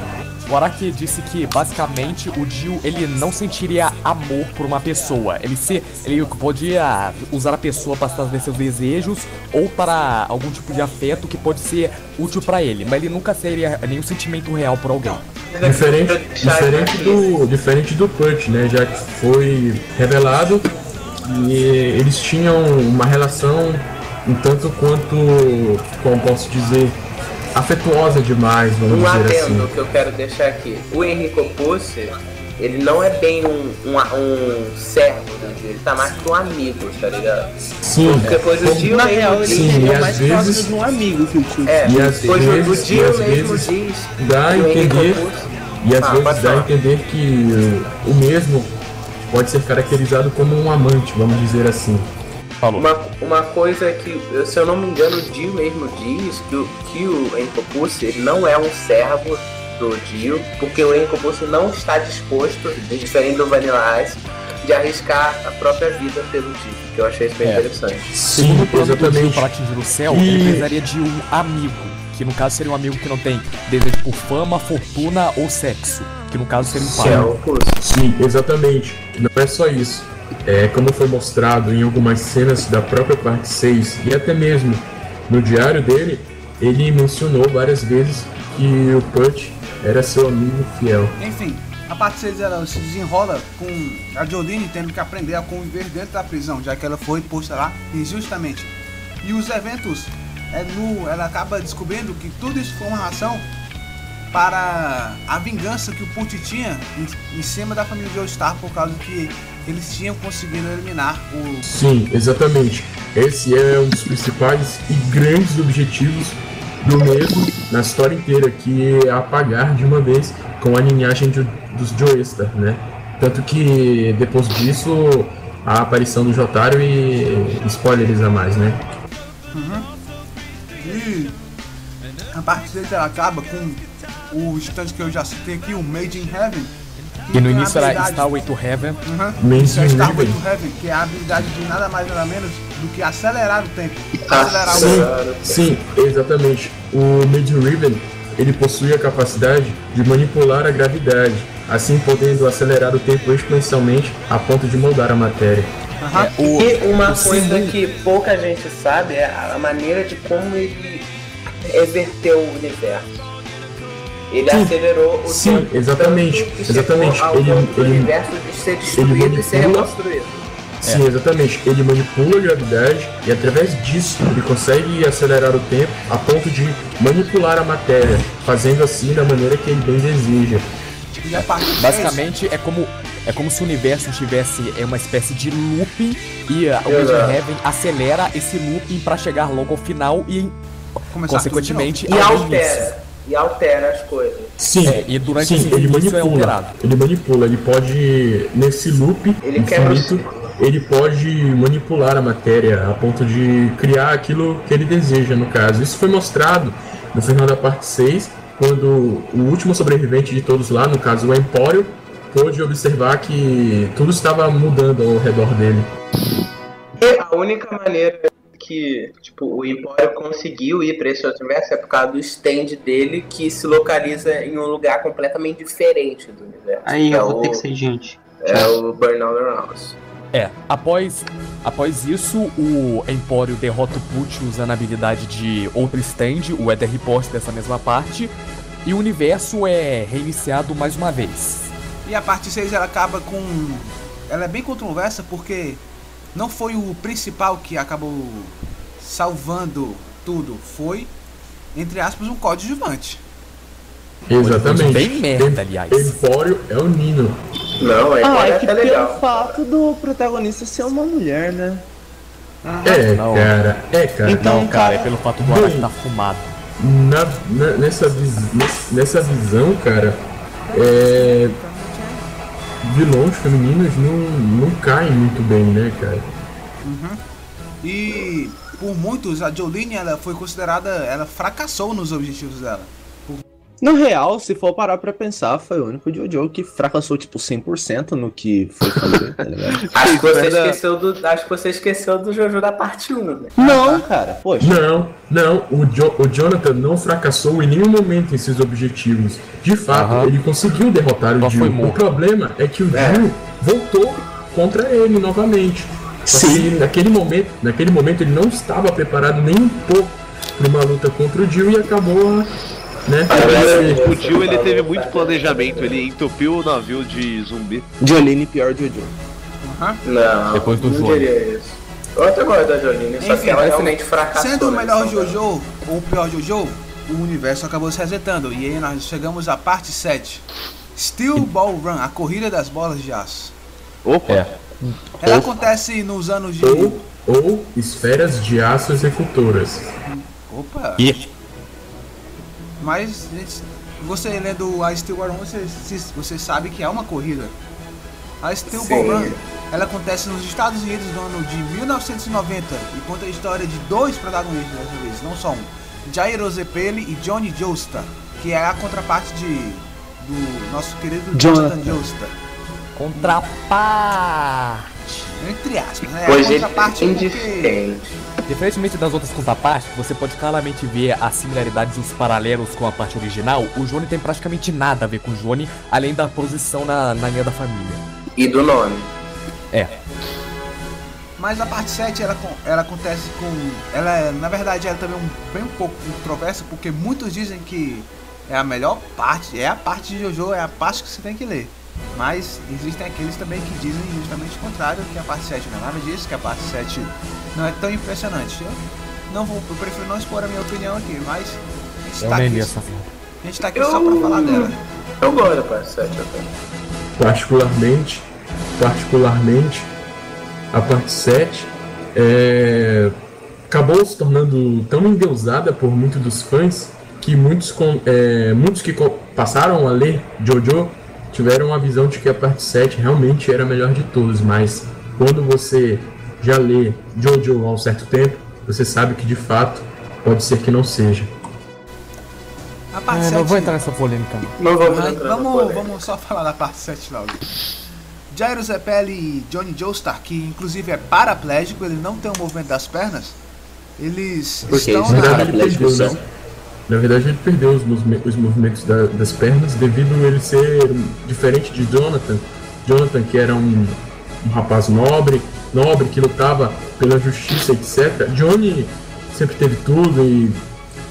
O Araki disse que basicamente o Dio ele não sentiria amor por uma pessoa. Ele se ele podia usar a pessoa para satisfazer seus desejos ou para algum tipo de afeto que pode ser útil para ele, mas ele nunca seria nenhum sentimento real por alguém. Diferente, diferente do, diferente do Put, né? Já que foi revelado que eles tinham uma relação um tanto quanto, como posso dizer, afetuosa demais, vamos Um dizer adendo assim. que eu quero deixar aqui. O Enrico Pucci, ele não é bem um, um, um servo do Dio, ele tá mais que um amigo, tá ligado? Sim, Porque depois o Dio Na real, ele Sim, às mais vezes- próximo de um amigo que o tio. É, E às pois o- o vezes- Dio às mesmo vezes diz. dá a o entender E às Ah, vezes dá a entender que uh, o mesmo pode ser caracterizado como um amante, vamos dizer assim. Falou. Uma, uma coisa que, se eu não me engano, o Dio mesmo diz que o, que o ele não é um servo do Dio, porque o Enrico Pucci não está disposto, diferente do Vanilla Ice, de arriscar a própria vida pelo Dio, que eu achei isso bem É. interessante. Segundo Sim, o plano do Dio para atingir o céu, E- ele precisaria de um amigo, que no caso seria um amigo que não tem desejo por fama, fortuna ou sexo, que no caso seria um pai. Sim, exatamente. Não é só isso. É, como foi mostrado em algumas cenas da própria parte 6 e até mesmo no diário dele, ele mencionou várias vezes que o Put era seu amigo fiel. Enfim, a parte 6 ela se desenrola com a Jolene tendo que aprender a conviver dentro da prisão, já que ela foi posta lá injustamente. E os eventos, é no, ela acaba descobrindo que tudo isso foi uma ração para a vingança que o Put tinha em, em cima da família Joestar por causa que eles tinham conseguido eliminar o Sim, exatamente. Esse é um dos principais e grandes objetivos do mesmo na história inteira, que é apagar de uma vez com a linhagem de- dos Joestar, né? Tanto que depois disso a aparição do Jotaro e spoilers a mais, né? E a parte dele acaba com o instante que eu já citei aqui, o Made in Heaven, E no a início era habilidade- Starway to Heaven. Uhum. Isso é Starway to Heaven, que é a habilidade de nada mais nada menos do que acelerar o tempo. Acelerar o Sim, tempo. sim, exatamente. O Mid Ribbon ele possui a capacidade de manipular a gravidade, assim podendo acelerar o tempo exponencialmente a ponto de moldar a matéria. Aham. O, E uma o coisa Simu- que pouca gente sabe é a maneira de como ele exerteu o universo. Ele Sim. acelerou o Sim, tempo exatamente, tanto que exatamente. Ele- ele- universo de ser destruído e ser manipula- reconstruído. Sim, exatamente. Ele manipula a gravidade e através disso ele consegue acelerar o tempo a ponto de manipular a matéria, fazendo assim da maneira que ele bem deseja. E Basicamente é como é como se o universo tivesse é uma espécie de looping e uh, o Exato. Heaven acelera esse looping pra chegar logo ao final e começar consequentemente E ao início. altera. E altera as coisas. Sim, É, e durante sim, esse ele é manipula. alterado. ele manipula, ele pode nesse loop Ele quebra infinito, ele pode manipular a matéria a ponto de criar aquilo que ele deseja, no caso. Isso foi mostrado no final da parte 6, quando o último sobrevivente de todos lá, no caso o Empório, pôde observar que tudo estava mudando ao redor dele. E a única maneira que tipo, o Empório conseguiu ir para esse outro universo é por causa do stand dele que se localiza em um lugar completamente diferente do universo. Aí é eu vou o, ter que ser gente. É o Burnout Around. É, após, após isso, o Empório derrota o Put usando a habilidade de outro stand, o Ether Report dessa mesma parte, e o universo é reiniciado mais uma vez. E a parte 6 ela acaba com. Ela é bem controversa porque não foi o principal que acabou salvando tudo. Foi, entre aspas, um coadjuvante. Exatamente. Bem merda, aliás. Empório é o Nino. Não, é, Ah, é é que pelo legal. fato do protagonista ser uma mulher, né? É, Não. cara, é, cara. Então, Não, cara, cara, é pelo fato do bem. Araki tá fumado. Na, na- nessa, vis- ness- nessa visão, cara, é, vilões femininos não, não caem muito bem, né, cara? E por muitos, a Jolene ela foi considerada. Ela fracassou nos objetivos dela. No real, se for parar pra pensar, foi o único Jojo que fracassou, tipo, 100% no que foi fazer, tá ligado? Acho que, você esqueceu do, acho que você esqueceu do Jojo da parte 1, né? Não, cara, poxa. Não, não, o, Jo- o Jonathan não fracassou em nenhum momento em seus objetivos. De fato, Aham. ele conseguiu derrotar o Só foi Jill. O problema é que o É. Jill voltou contra ele novamente. Só Sim. que naquele momento, naquele momento ele não estava preparado nem um pouco para uma luta contra o Jill e acabou, né? Agora- O Jill ele teve muito planejamento, ele entupiu o navio de zumbi. Jolene pior Jojo. Não, Depois do não diria isso. Eu até gosto da Jolene, só Enfim, que ela mas realmente fracassou. Sendo o na melhor. Jojo ou o pior Jojo, o universo acabou se resetando. E aí nós chegamos à parte 7. Steel Ball Run, a corrida das bolas de aço. Opa! É. Ela acontece nos anos de. Ou, ou esferas de aço executoras. Opa! E Mas gente, você lendo a Steel Run, você, você sabe que é uma corrida. A Steel Run, ela acontece nos Estados Unidos no ano de 1990 e conta a história de dois protagonistas dessa vez, não só um. Jairo Zepeli e Johnny Joestar, que é a contraparte de do nosso querido Jonathan, Jonathan. Joestar. contraparte. Entre aspas, né? Pois a ele contraparte é porque indiferente. Diferentemente das outras contrapartes, você pode claramente ver as similaridades e os paralelos com a parte original. O Johnny tem praticamente nada a ver com o Johnny, além da posição na, na linha da família. E do nome. É, Mas a parte 7 ela, ela acontece com. Ela é, na verdade, ela também é um, bem um pouco controversa, porque muitos dizem que é a melhor parte, é a parte de Jojo, é a parte que você tem que ler. Mas existem aqueles também que dizem justamente o contrário, que a parte 7 não é nada disso, que a parte 7 não é tão impressionante. Eu não vou, eu prefiro não expor a minha opinião aqui, mas a gente eu tá aqui, essa a gente tá aqui só pra falar dela. Eu gosto da parte 7 até. particularmente, particularmente, a parte 7 é, acabou se tornando tão endeusada por muitos dos fãs que muitos, com- é, muitos que passaram a ler Jojo tiveram a visão de que a parte 7 realmente era a melhor de todos, mas quando você já lê Jojo há um certo tempo, você sabe que de fato pode ser que não seja. A parte É, 7. não vou entrar nessa polêmica não. Entrar vamos, polêmica. vamos só falar da parte 7 logo. Jairo Zeppeli e Johnny Joestar, que inclusive é paraplégico, ele não tem o movimento das pernas, eles Por quê? estão Isso Na não na. verdade, ele perdeu, ele os, os movimentos da- das pernas devido a ele ser diferente de Jonathan. Jonathan, que era um, um rapaz nobre, nobre que lutava pela justiça, etc. Johnny sempre teve tudo e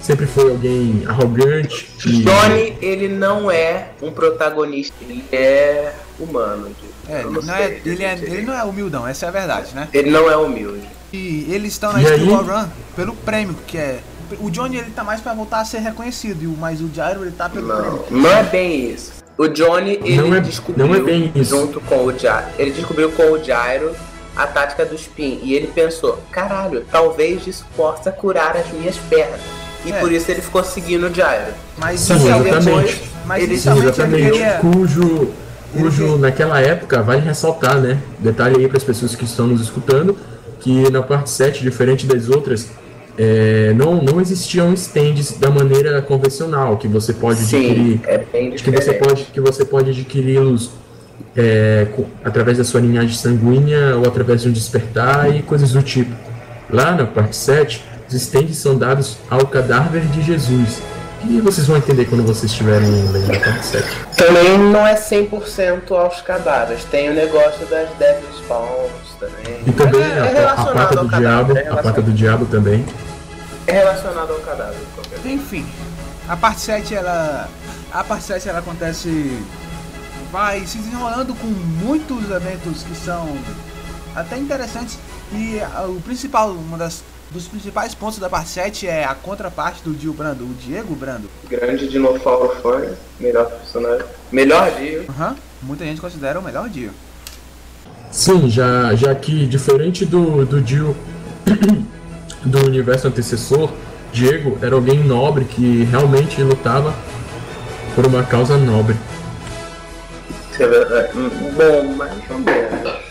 sempre foi alguém arrogante. E... Johnny, ele não é um protagonista, ele é humano. É, ele, não sei é, ele, é, dizer. ele não é humildão, essa é a verdade, né? Ele não é humilde. E eles estão na Steel Run pelo prêmio, que é. O Johnny ele tá mais pra voltar a ser reconhecido, e o- mas o Jairo ele tá pelo prêmio. Não, não é bem isso. O Johnny, ele Não é- descobriu, não é bem isso. junto com o Jairo, ele descobriu com o Jairo a tática do spin. E ele pensou, caralho, talvez isso possa curar as minhas pernas. E É. por isso ele ficou seguindo o Jairo. Mas Sim, inicialmente, exatamente. mas Ele- Sim, inicialmente ele exatamente. queria. Cujo, Ele cujo naquela época, vale ressaltar, né? Detalhe aí para as pessoas que estão nos escutando, que na parte 7, diferente das outras, é, não, não existiam stands da maneira convencional, que você pode adquirir. Sim, é bem Que você pode, que você pode adquiri-los é, através da sua linhagem sanguínea ou através de um despertar e coisas do tipo. Lá na parte 7, os stands são dados ao cadáver de Jesus. E vocês vão entender quando vocês estiverem lendo a parte 7. Também não é 100% aos cadáveres. Tem o negócio das Devil's Spawns também. E também é, é a, a ao do diabo, é, a pata relacionado, do diabo também. é relacionado ao cadáver. Enfim, a parte 7 ela. A parte 7 ela acontece. Vai se desenrolando com muitos eventos que são até interessantes. E o principal, uma das dos principais pontos da parte 7 é a contraparte do Dio Brando, o Diego Brando. Grande dinossauro fã, melhor personagem. Melhor dia. Aham. Muita gente considera o melhor Dio. Sim, já, já que diferente do, do Dio do universo antecessor, Diego era alguém nobre que realmente lutava por uma causa nobre. Isso é verdade. Bom, mais ou menos.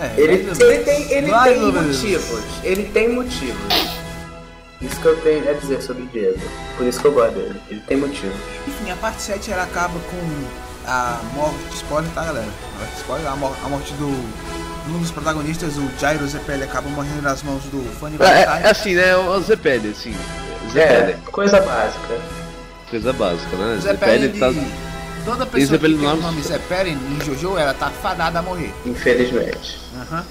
É, Ele, ele tem, ele mais tem motivos. Ele tem motivos. Isso que eu tenho a dizer sobre o Diego. Por isso que eu gosto dele. Ele tem motivos. Enfim, a parte 7 ela acaba com a morte. Spoiler, tá, galera? Spoiler, a, mor- a morte do. Um dos protagonistas, o Jairo Zeppeli, acaba morrendo nas mãos do Fanny É, é, é assim, né? O Zepele, assim. É, Zepele. coisa básica. Coisa básica, né? O Zepele Zeppeli, tá. Toda pessoa que tem o nome- Zeppeli em Jojo, ela tá fadada a morrer. Infelizmente. Aham.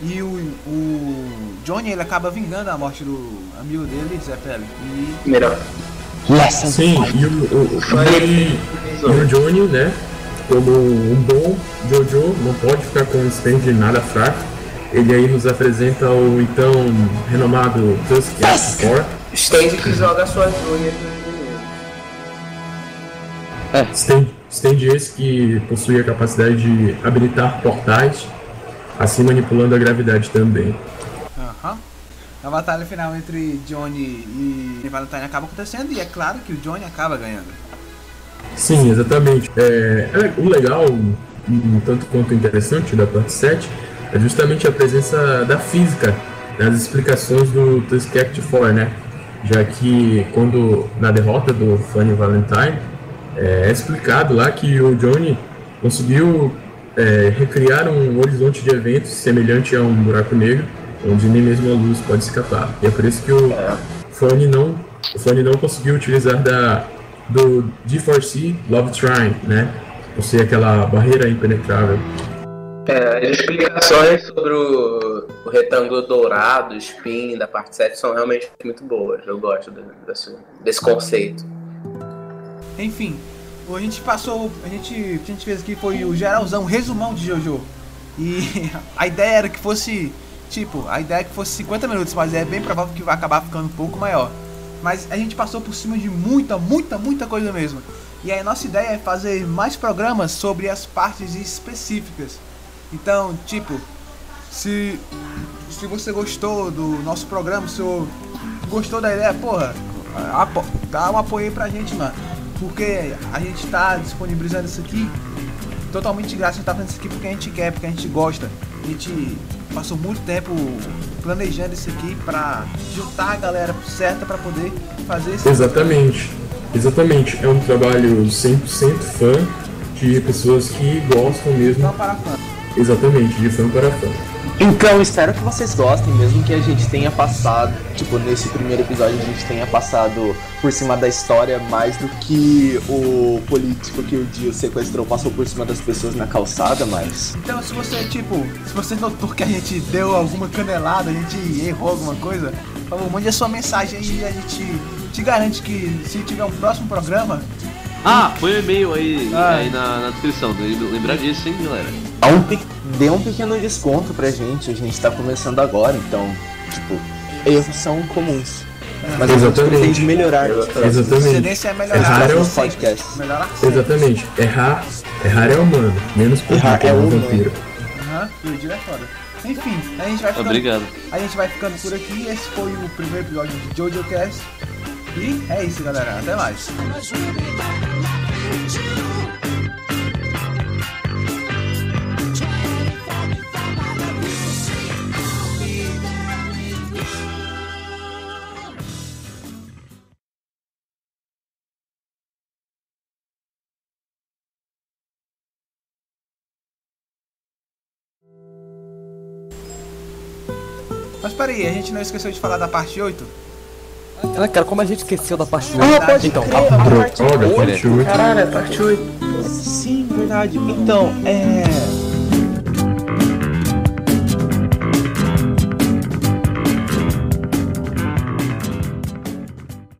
E o, o Johnny, ele acaba vingando a morte do amigo dele, Zeppeli. E Melhor. Sim, e o, o, e, e o Johnny, né? Como um bom Jojo, não pode ficar com um stand nada fraco. Ele aí nos apresenta o então renomado Tusk F4. Stand que joga suas unhas no inimigo. Stand, stand esse que possui a capacidade de habilitar portais, assim manipulando a gravidade também. Aham. A batalha final entre Johnny e Valentine acaba acontecendo e é claro que o Johnny acaba ganhando. Sim, exatamente. É, é- o legal, um, um tanto quanto interessante da parte 7, é justamente a presença da física nas explicações do Tusk Act 4, né? Já que quando na derrota do Fanny Valentine, é, é explicado lá que o Johnny conseguiu é, recriar um horizonte de eventos semelhante a um buraco negro, onde nem mesmo a luz pode escapar. E é por isso que o Fanny não, o Fanny não conseguiu utilizar da do D4C Love Trine, né? Ou seja, aquela barreira impenetrável. É, as explicações sobre o, o retângulo dourado, o spin da parte 7 são realmente muito boas. Eu gosto de- desse, desse conceito. Enfim, a gente passou. A gente, o que a gente fez aqui foi o geralzão, o resumão de Jojo. E a ideia era que fosse. Tipo, a ideia é que fosse 50 minutos, mas é bem provável que vai acabar ficando um pouco maior. Mas a gente passou por cima de muita, muita, muita coisa mesmo. E aí a nossa ideia é fazer mais programas sobre as partes específicas. Então, tipo, se, se você gostou do nosso programa, se gostou da ideia, porra, dá um apoio aí pra gente, mano. Porque a gente tá disponibilizando isso aqui totalmente de graça. A gente tá fazendo isso aqui porque a gente quer, porque a gente gosta. A gente passou muito tempo planejando isso aqui pra juntar a galera certa pra poder fazer isso. Exatamente. Exatamente, é um trabalho 100% fã de pessoas que gostam mesmo. Não para fã. Exatamente, de fã para fã. Então, espero que vocês gostem, mesmo que a gente tenha passado, tipo, nesse primeiro episódio a gente tenha passado por cima da história mais do que o político que o Dio sequestrou passou por cima das pessoas na calçada, mas. Então se você, tipo, se você notou que a gente deu alguma canelada, a gente errou alguma coisa, por favor, mande a sua mensagem aí e a gente te garante que se tiver um próximo programa, Ah, põe o e-mail aí, Ah. aí na, na descrição. Lembrar disso, hein, galera? Um, pe- dê um pequeno desconto pra gente, a gente tá começando agora, então, tipo, erros são comuns. Mas a gente Exatamente. pretende melhorar a Exatamente. é É melhorar raro. os podcasts. Melhorar sempre. Exatamente. Errar, errar é humano, menos por Errar é é um vampiro. Aham, e o Dio é foda. Enfim, a gente vai ficando, Obrigado. a gente vai ficando por aqui. Esse foi o primeiro episódio de Jojo Cast. E é isso, galera. Até mais. Peraí, a gente não esqueceu de falar da parte 8? Ah, cara, como a gente esqueceu da parte 1. Ah, pode então, crer, a- a parte Droga, Olha, parte 8. Caralho, é parte 8. Sim, verdade. Então, é.